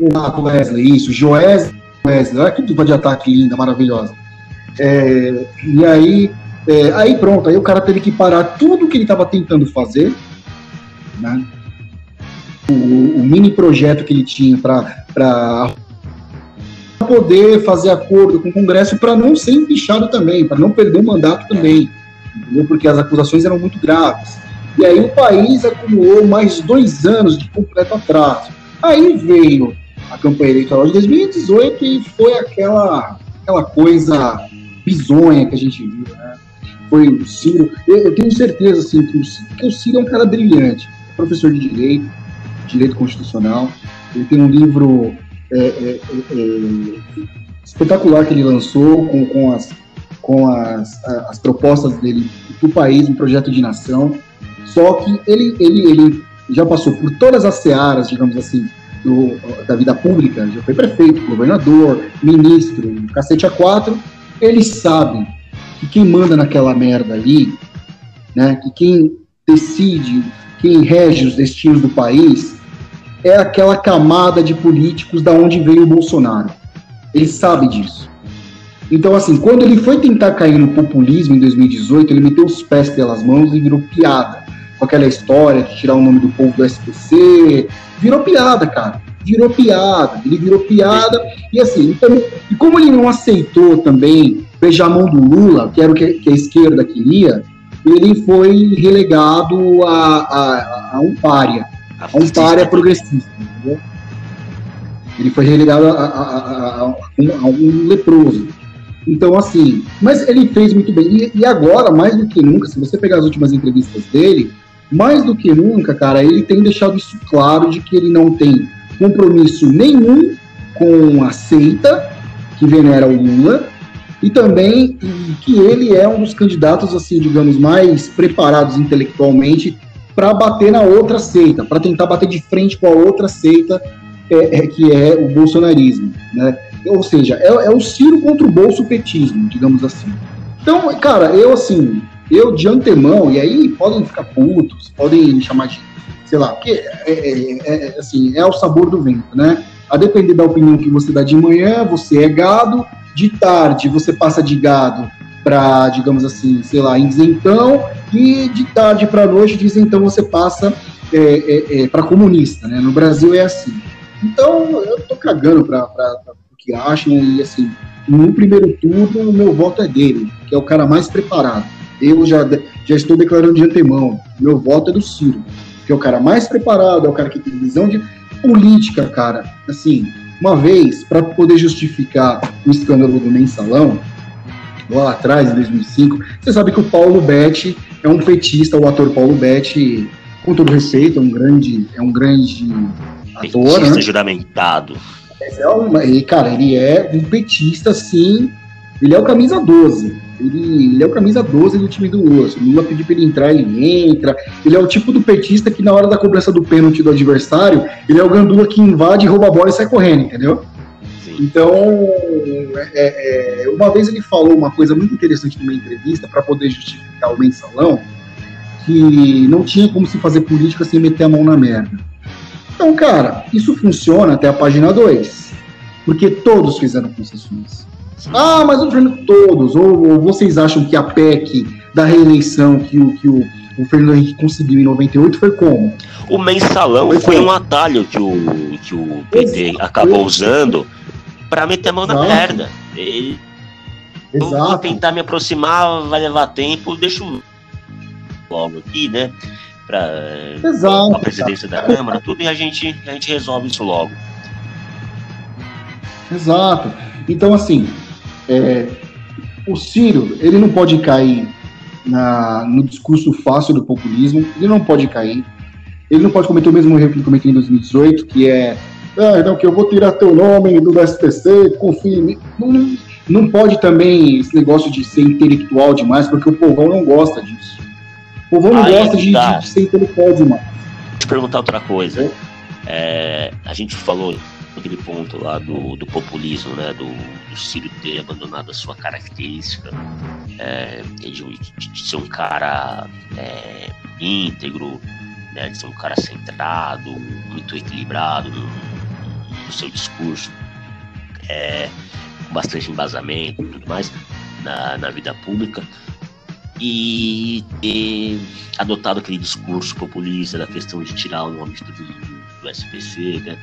Exato, Wesley, isso. Joés, Wesley, olha que dupla de ataque linda, maravilhosa. É, e aí, é, aí pronto, aí o cara teve que parar tudo que ele estava tentando fazer, né? O, o mini projeto que ele tinha para poder fazer acordo com o Congresso para não ser empichado também, para não perder o mandato também, entendeu? Porque as acusações eram muito graves. E aí o país acumulou mais dois anos de completo atraso. Aí veio a campanha eleitoral de 2018 e foi aquela, aquela coisa bizonha que a gente viu, né? Foi o Ciro. Eu, eu tenho certeza assim, que, o, Ciro- que o Ciro é um cara brilhante, professor de direito, direito constitucional. Ele tem um livro é, é, é, é, espetacular que ele lançou com, com, as, com as, as propostas dele para o país, um projeto de nação. Só que ele, ele, ele já passou por todas as searas, digamos assim, do- da vida pública, já foi prefeito, governador, ministro, cacete a quatro. Ele sabe que quem manda naquela merda ali, né, que quem decide, quem rege os destinos do país, é aquela camada de políticos da onde veio o Bolsonaro. Ele sabe disso. Então, assim, quando ele foi tentar cair no populismo em 2018, ele meteu os pés pelas mãos e virou piada. Com aquela história de tirar o nome do povo do SPC. Virou piada, cara. Virou piada. Ele virou piada. E assim, então, e como ele não aceitou também beijar a mão do Lula, que era o que, que a esquerda queria, ele foi relegado a, a, a um pária. A um pária progressista, entendeu? Ele foi relegado a, a- a- um, um leproso. Então, assim, mas ele fez muito bem. E, e agora, mais do que nunca, se você pegar as últimas entrevistas dele, mais do que nunca, cara, ele tem deixado isso claro de que ele não tem compromisso nenhum com a seita que venera o Lula e também que ele é um dos candidatos, assim, digamos, mais preparados intelectualmente para bater na outra seita, para tentar bater de frente com a outra seita é, é, que é o bolsonarismo, né? Ou seja, é, é o Ciro contra o bolsopetismo, digamos assim. Então, cara, eu assim, eu de antemão, e aí podem ficar putos, podem chamar de, sei lá, porque é, é- é, assim, é o sabor do vento, né? A depender da opinião que você dá de manhã, você é gado, de tarde você passa de gado para, digamos assim, sei lá, isentão, e de tarde para noite de isentão você passa é, para comunista, né? No Brasil é assim. Então, eu tô cagando para o que acham, e assim, no primeiro turno, o meu voto é dele, que é o cara mais preparado. Eu já, já estou declarando de antemão, meu voto é do Ciro, que é o cara mais preparado, é o cara que tem visão de política, cara. Assim, uma vez, para poder justificar o escândalo do mensalão, lá atrás, em 2005, você sabe que o Paulo Betti é um petista, o ator Paulo Betti, com todo respeito, é um grande, é um grande ator, Petista né? juramentado. Mas é uma, e, cara, ele é um petista, sim. Ele é o camisa 12. Ele, ele é o camisa 12 do time do Lula. Se o Lula pedir pra ele entrar, ele entra. Ele é o tipo do petista que, na hora da cobrança do pênalti do adversário, ele é o gandula que invade, rouba a bola e sai correndo, entendeu? Então, é- é, uma vez ele falou uma coisa muito interessante numa entrevista para poder justificar o mensalão, que não tinha como se fazer política sem meter a mão na merda. Então, cara, isso funciona até a página 2. Porque todos fizeram concessões. Ah, mas o Fernando, todos. Ou, ou vocês acham que a PEC da reeleição que o, que o, o Fernando Henrique conseguiu em 98 foi como? O mensalão foi é. um atalho que o, que o PT acabou usando para meter a mão na Exato. merda. Ele, eu vou Exato. tentar me aproximar, vai levar tempo, deixa eu logo aqui, né? Pra, Exato, a presidência da Câmara, tudo, e a gente, a gente resolve isso logo. Exato. Então, assim, é, o Ciro, ele não pode cair na, no discurso fácil do populismo, ele não pode cair. Ele não pode cometer o mesmo erro que ele cometeu em 2018, que é, ah, não, que eu vou tirar teu nome do SPC, confia em mim. Não, não pode também esse negócio de ser intelectual demais, porque o povão não gosta disso. O povão não Aí gosta de, tá. de ser intelectual demais. Deixa eu te perguntar outra coisa. É, a gente falou aquele ponto lá do, do populismo, né? Do, do Ciro ter abandonado a sua característica é, de, de ser um cara é, íntegro, né, de ser um cara centrado, muito equilibrado no, no seu discurso, é, com bastante embasamento e tudo mais na, na vida pública e ter adotado aquele discurso populista da questão de tirar o nome mundo do SPC, né?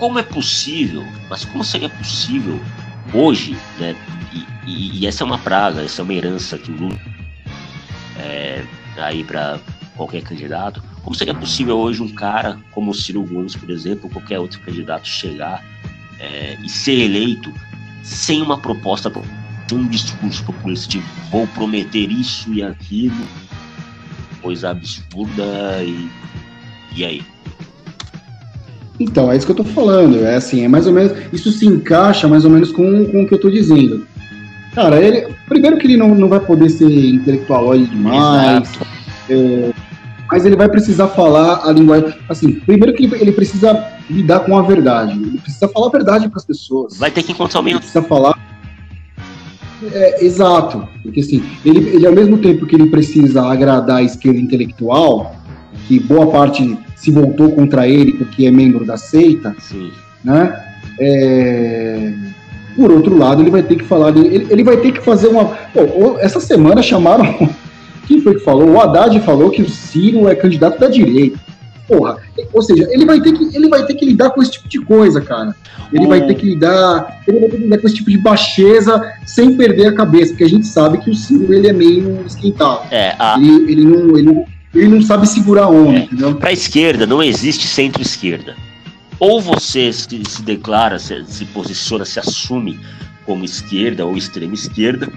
Como é possível, mas como seria possível hoje, né? E, e, e essa é uma praga, essa é uma herança que o Lula é, aí para qualquer candidato. Como seria possível hoje um cara como o Ciro Gomes, por exemplo, ou qualquer outro candidato chegar é, e ser eleito sem uma proposta um discurso populista de vou prometer isso e aquilo, coisa absurda e, e aí? Então, é isso que eu tô falando. É assim, é mais ou menos. Isso se encaixa mais ou menos com, com o que eu tô dizendo. Cara, ele. Primeiro que ele não, não vai poder ser intelectual demais. É, mas ele vai precisar falar a linguagem. Assim, primeiro que ele, ele, precisa lidar com a verdade. Ele precisa falar a verdade para as pessoas. Vai ter que encontrar o meio. Ele precisa falar é, exato, porque assim, ele, ele ao mesmo tempo que ele precisa agradar a esquerda intelectual, que boa parte se voltou contra ele porque é membro da seita, Sim. né? É, por outro lado, ele vai ter que falar, ele, ele vai ter que fazer uma. Pô, essa semana chamaram. Quem foi que falou? O Haddad falou que o Ciro é candidato da direita. Porra, ou seja, ele vai ter que, ele vai ter que lidar com esse tipo de coisa, cara. Ele vai ter que lidar, ele vai ter que lidar com esse tipo de baixeza sem perder a cabeça, porque a gente sabe que o Ciro ele é meio esquentado. É, a... ele, ele, não, ele, ele não sabe segurar a onda, é. entendeu? Para a esquerda não existe centro-esquerda. Ou você se, se declara, se, se posiciona, se assume como esquerda ou extrema esquerda,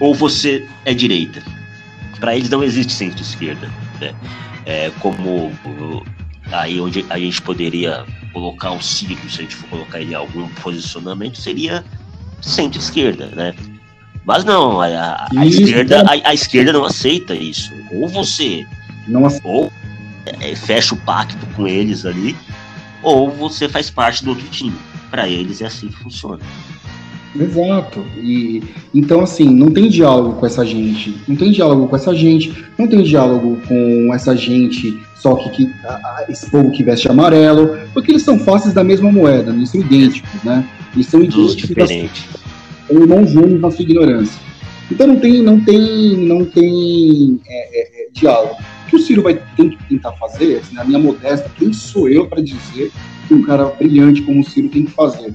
ou você é direita. Para eles não existe centro-esquerda. Né? É, como aí onde a gente poderia colocar o Ciro, se a gente for colocar ele em algum posicionamento, seria centro-esquerda, né? Mas não, a, a, a esquerda, a, a, esquerda não aceita isso. Ou você não aceita. ou é, fecha o pacto com eles ali, ou você faz parte do outro time. Para eles é assim que funciona. Exato. E então assim, não tem diálogo com essa gente, não tem diálogo com essa gente, não tem diálogo com essa gente só que, que a, esse povo que veste amarelo, porque eles são faces da mesma moeda, eles são idênticos, né? Eles são idênticos. São irmãos gêmeos na sua ignorância. Então não tem, não tem, não tem é, é, é, diálogo. O que o Ciro vai ter que tentar fazer, assim, na minha modesta, quem sou eu para dizer que um cara brilhante como o Ciro tem que fazer?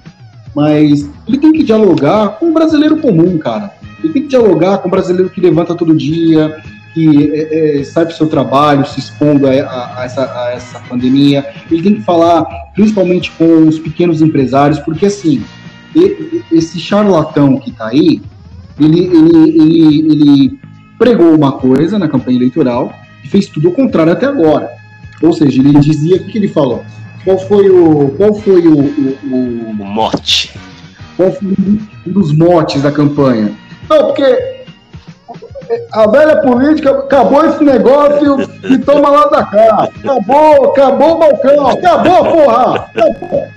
Mas ele tem que dialogar com o brasileiro comum, cara. Ele tem que dialogar com o brasileiro que levanta todo dia, que é, é, sai para seu trabalho, se expondo a, a, a, essa, a, essa, pandemia. Ele tem que falar principalmente com os pequenos empresários, porque assim, esse charlatão que está aí, ele, ele, ele, ele, pregou uma coisa na campanha eleitoral e fez tudo o contrário até agora. Ou seja, ele dizia o que, que ele falou. Qual foi o. Qual foi o. O, o, o mote. Qual foi um dos motes da campanha? Não, porque a velha política, acabou esse negócio e toma lá da cá. Acabou, acabou o balcão, acabou, porra! Acabou.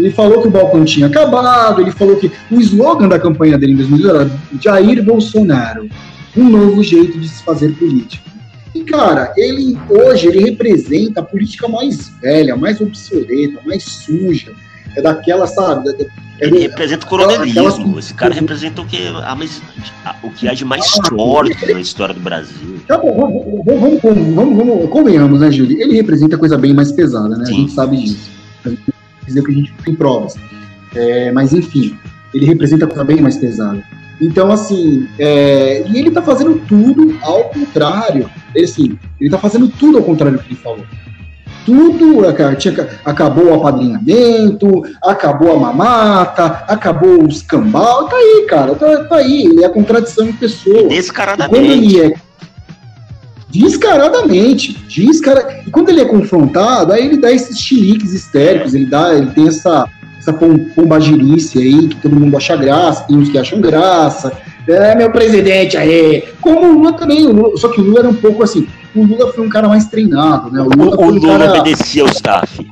Ele falou que o balcão tinha acabado, ele falou que o slogan da campanha dele em 2018 era Jair Bolsonaro, um novo jeito de se fazer política. E, cara, ele hoje ele representa a política mais velha, mais obsoleta, mais suja, é daquela, sabe, ele representa o coronelismo. Esse cara representa o que, a mais, o que há de mais sórdido na história do Brasil. Tá bom, vamos, vamos, vamos, vamos, convenhamos, né, Júlio? Ele representa coisa bem mais pesada, né? Sim. A gente sabe disso. A gente dizer que a gente tem provas. É, mas, enfim, ele representa coisa bem mais pesada. Então, assim, é, e ele tá fazendo tudo ao contrário. Ele, assim, ele tá fazendo tudo ao contrário do que ele falou tudo, tinha, acabou o apadrinhamento, acabou a mamata, acabou os cambal, tá aí, cara, tá, tá aí, ele é a contradição em pessoa. Descaradamente. Quando ele é descaradamente, descara... e quando ele é confrontado, aí ele dá esses chiliques histéricos, ele dá, ele tem essa essa pombagirice aí que todo mundo acha graça, tem uns que acham graça, é meu presidente aí, como o Lula também, o Lula, só que o Lula era um pouco assim, o Lula foi um cara mais treinado, né? O Lula, o, o Lula cara... obedecia ao staff.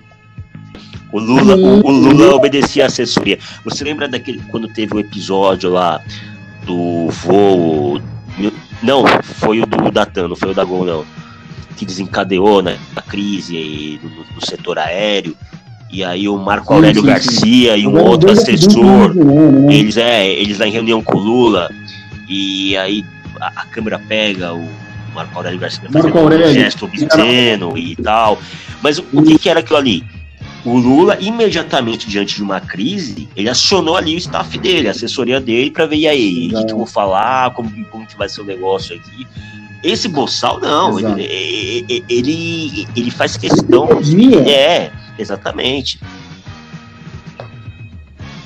O Lula, o, o Lula obedecia a assessoria. Você lembra daquele quando teve o episódio lá do voo? Não, foi o do Datan, não foi o da Gol, não. Que desencadeou né, a crise no, no setor aéreo. E aí o Marco Aurélio sim, sim. Garcia e um Agora, outro assessor, ano, né? eles é, eles lá em reunião com o Lula, e aí a, a câmera pega o Marco Aurélio Garcia Marco fazendo um Aurélio. gesto obsceno e tal. Mas o, o que, que era aquilo ali? O Lula, imediatamente diante de uma crise, ele acionou ali o staff dele, a assessoria dele, para ver, e aí, o que, eu vou falar, como, como que vai ser o negócio aqui. Esse Boçal, não, ele, ele, ele, ele faz questão. Dia. É, exatamente.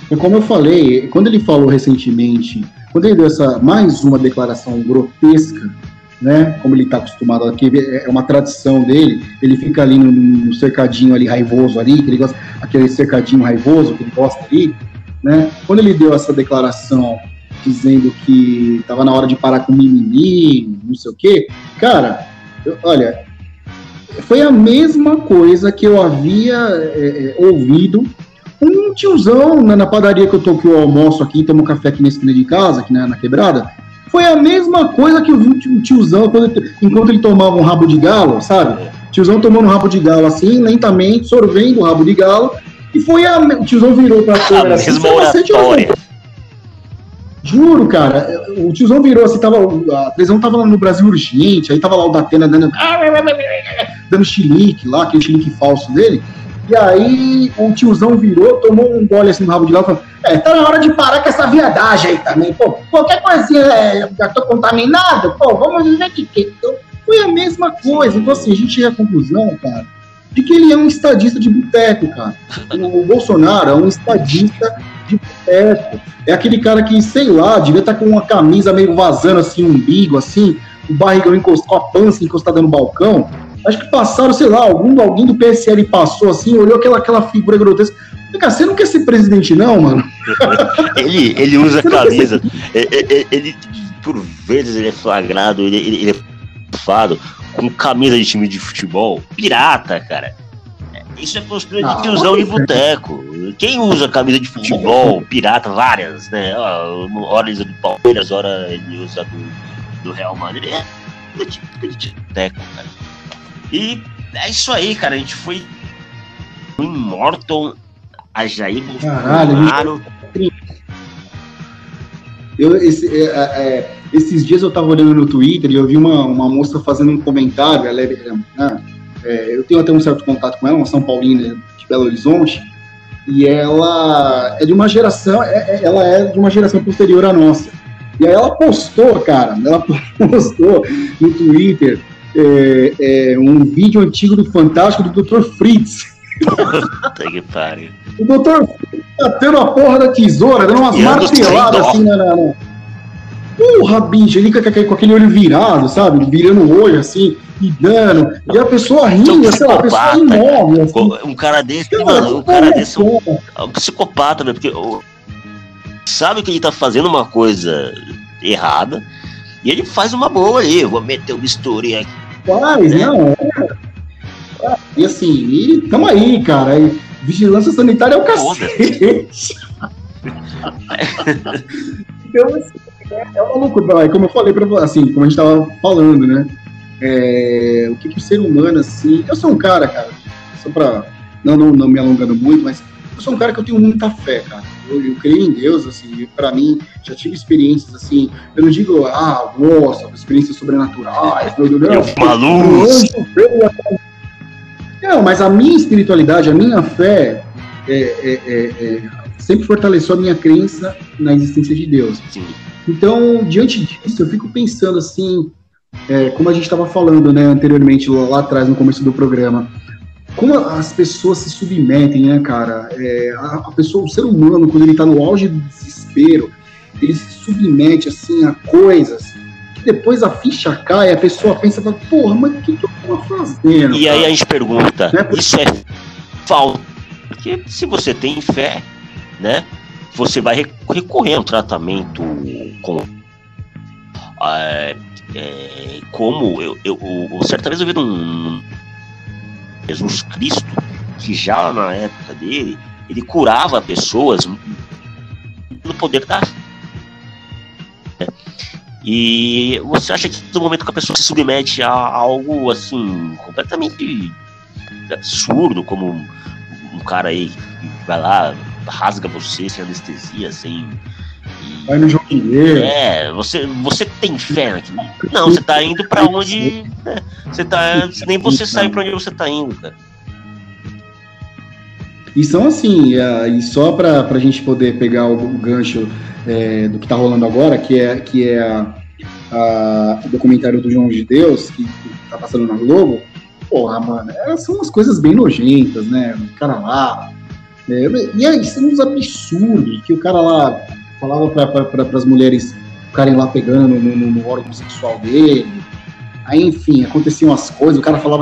E como eu falei, quando ele falou recentemente, quando ele deu essa mais uma declaração grotesca, né? Como ele está acostumado aqui, é uma tradição dele, ele fica ali no, no cercadinho ali raivoso ali, que ele gosta, aquele cercadinho raivoso que ele gosta ali, né? Quando ele deu essa declaração dizendo que estava na hora de parar com mimimi, não sei o quê, cara, eu- olha, foi a mesma coisa que eu havia é, é, ouvido um tiozão na, na padaria que eu tô que eu almoço aqui, tomo café aqui na esquina de casa, aqui na quebrada. Foi a mesma coisa que eu vi o tiozão quando ele- enquanto ele tomava um rabo de galo, sabe? Tiozão tomando um rabo de galo assim, lentamente, sorvendo o rabo de galo. E foi a. O tiozão virou pra câmera assim. mesma "Você, você, tiozão, oratória. Juro, cara, o tiozão virou assim, tava, a televisão tava lá no Brasil urgente, aí tava lá o Datena dando, dando chilique lá, aquele chilique falso dele. E aí o tiozão virou, tomou um gole assim no rabo de lá e falou: É, tá na hora de parar com essa viadagem aí também. Pô, qualquer coisinha, é, já tô contaminado, pô, vamos viver de quê? Então, foi a mesma coisa. Então, assim, a gente chega à conclusão, cara, de que ele é um estadista de boteco, cara. O Bolsonaro é um estadista de boteco. É aquele cara que, sei lá, devia estar com uma camisa meio vazando assim, um umbigo, assim, o barrigão encostado, com a pança encostada no balcão. Acho que passaram, sei lá, algum, alguém do PSL passou assim, olhou aquela, aquela figura grotesca. Cá, você não quer ser presidente, não, mano? Ele, ele usa camisa. Ele, ele- ele, por vezes, ele é flagrado, ele, ele, é fado com camisa de time de futebol. Pirata, cara. Isso é postura Ah, de tiozão de boteco. Quem usa camisa de futebol, pirata, várias, né? Hora ele usa do Palmeiras, hora ele usa do, do Real Madrid. É do tipo de boteco, cara. E é isso aí, cara. A gente foi no Immortal, a Jair Bolsonaro. Eu, esse- é, é, é, esses dias eu tava olhando no Twitter e eu vi uma, uma moça fazendo um comentário. Ela é, é, né, é, eu tenho até um certo contato com ela, uma São Paulina de Belo Horizonte, e ela é de uma geração, ela é de uma geração posterior à nossa. E aí ela postou, cara, ela postou no Twitter é, é, um vídeo antigo do Fantástico do Dr. Fritz. Puta que pariu. O Dr. Fritz batendo a porra da tesoura, dando umas marteladas assim na. na, na... Porra, bicho, ele com, aquele- olho virado, sabe? Virando o olho assim, e dando. E a pessoa rindo, sei lá, a pessoa imóvel. Assim. Um cara desse, Cara, mano, um cara desse é um, é um psicopata, né? Porque sabe que ele tá fazendo uma coisa errada e ele faz uma boa ali. Vou meter o bisturi aqui. Faz, não. é. E assim, e tamo aí, cara. E vigilância sanitária é o cacete. então, assim, é, é maluco, vai, como eu falei pra assim, como a gente tava falando, né? É, o que, que o ser humano, assim. Eu sou um cara, cara, só pra. Não, não, não me alongando muito, mas eu sou um cara que eu tenho muita fé, cara. Eu, eu creio em Deus, assim, pra mim, já tive experiências, assim, eu não digo, ah, nossa, experiências sobrenaturais, meu Deus, não. Eu fumo a luz. Um anjo veio atrás não, mas a minha espiritualidade, a minha fé, é, é, é, é, sempre fortaleceu a minha crença na existência de Deus. Sim. Então, diante disso, eu fico pensando assim, é, como a gente estava falando né, anteriormente, lá, lá atrás, no começo do programa, como as pessoas se submetem, né, cara? É, a, pessoa, o ser humano, quando ele está no auge do desespero, ele se submete, assim, a coisas que depois a ficha cai, a pessoa pensa, fala, porra, mas o que, que eu tô fazendo? E aí cara?" a gente pergunta, Né, por- isso é falta? Porque se você tem fé, né? Você vai re- recorrer a um tratamento com. ah, é, como eu, eu, eu- certa vez eu vi um Jesus Cristo que já na época dele, ele curava pessoas no poder da e você acha que no momento que a pessoa se submete a algo assim completamente absurdo, como um, um cara aí que vai lá, rasga você sem anestesia, sem. Vai no joguinho. É, você, você tem fé naquilo. Não, você tá indo pra onde. né, Você tá. Nem você sabe pra onde você tá indo, cara. E são assim, é, e só para a gente poder pegar o, gancho é, do que está rolando agora, que é, que é a- a- o documentário do João de Deus, que, está passando na Globo, porra, mano, é, são umas coisas bem nojentas, né? O cara lá. é, e aí, são uns absurdos, que o cara lá falava para as mulheres ficarem lá pegando no, no- no órgão sexual dele. Aí, enfim, aconteciam as coisas, o cara falava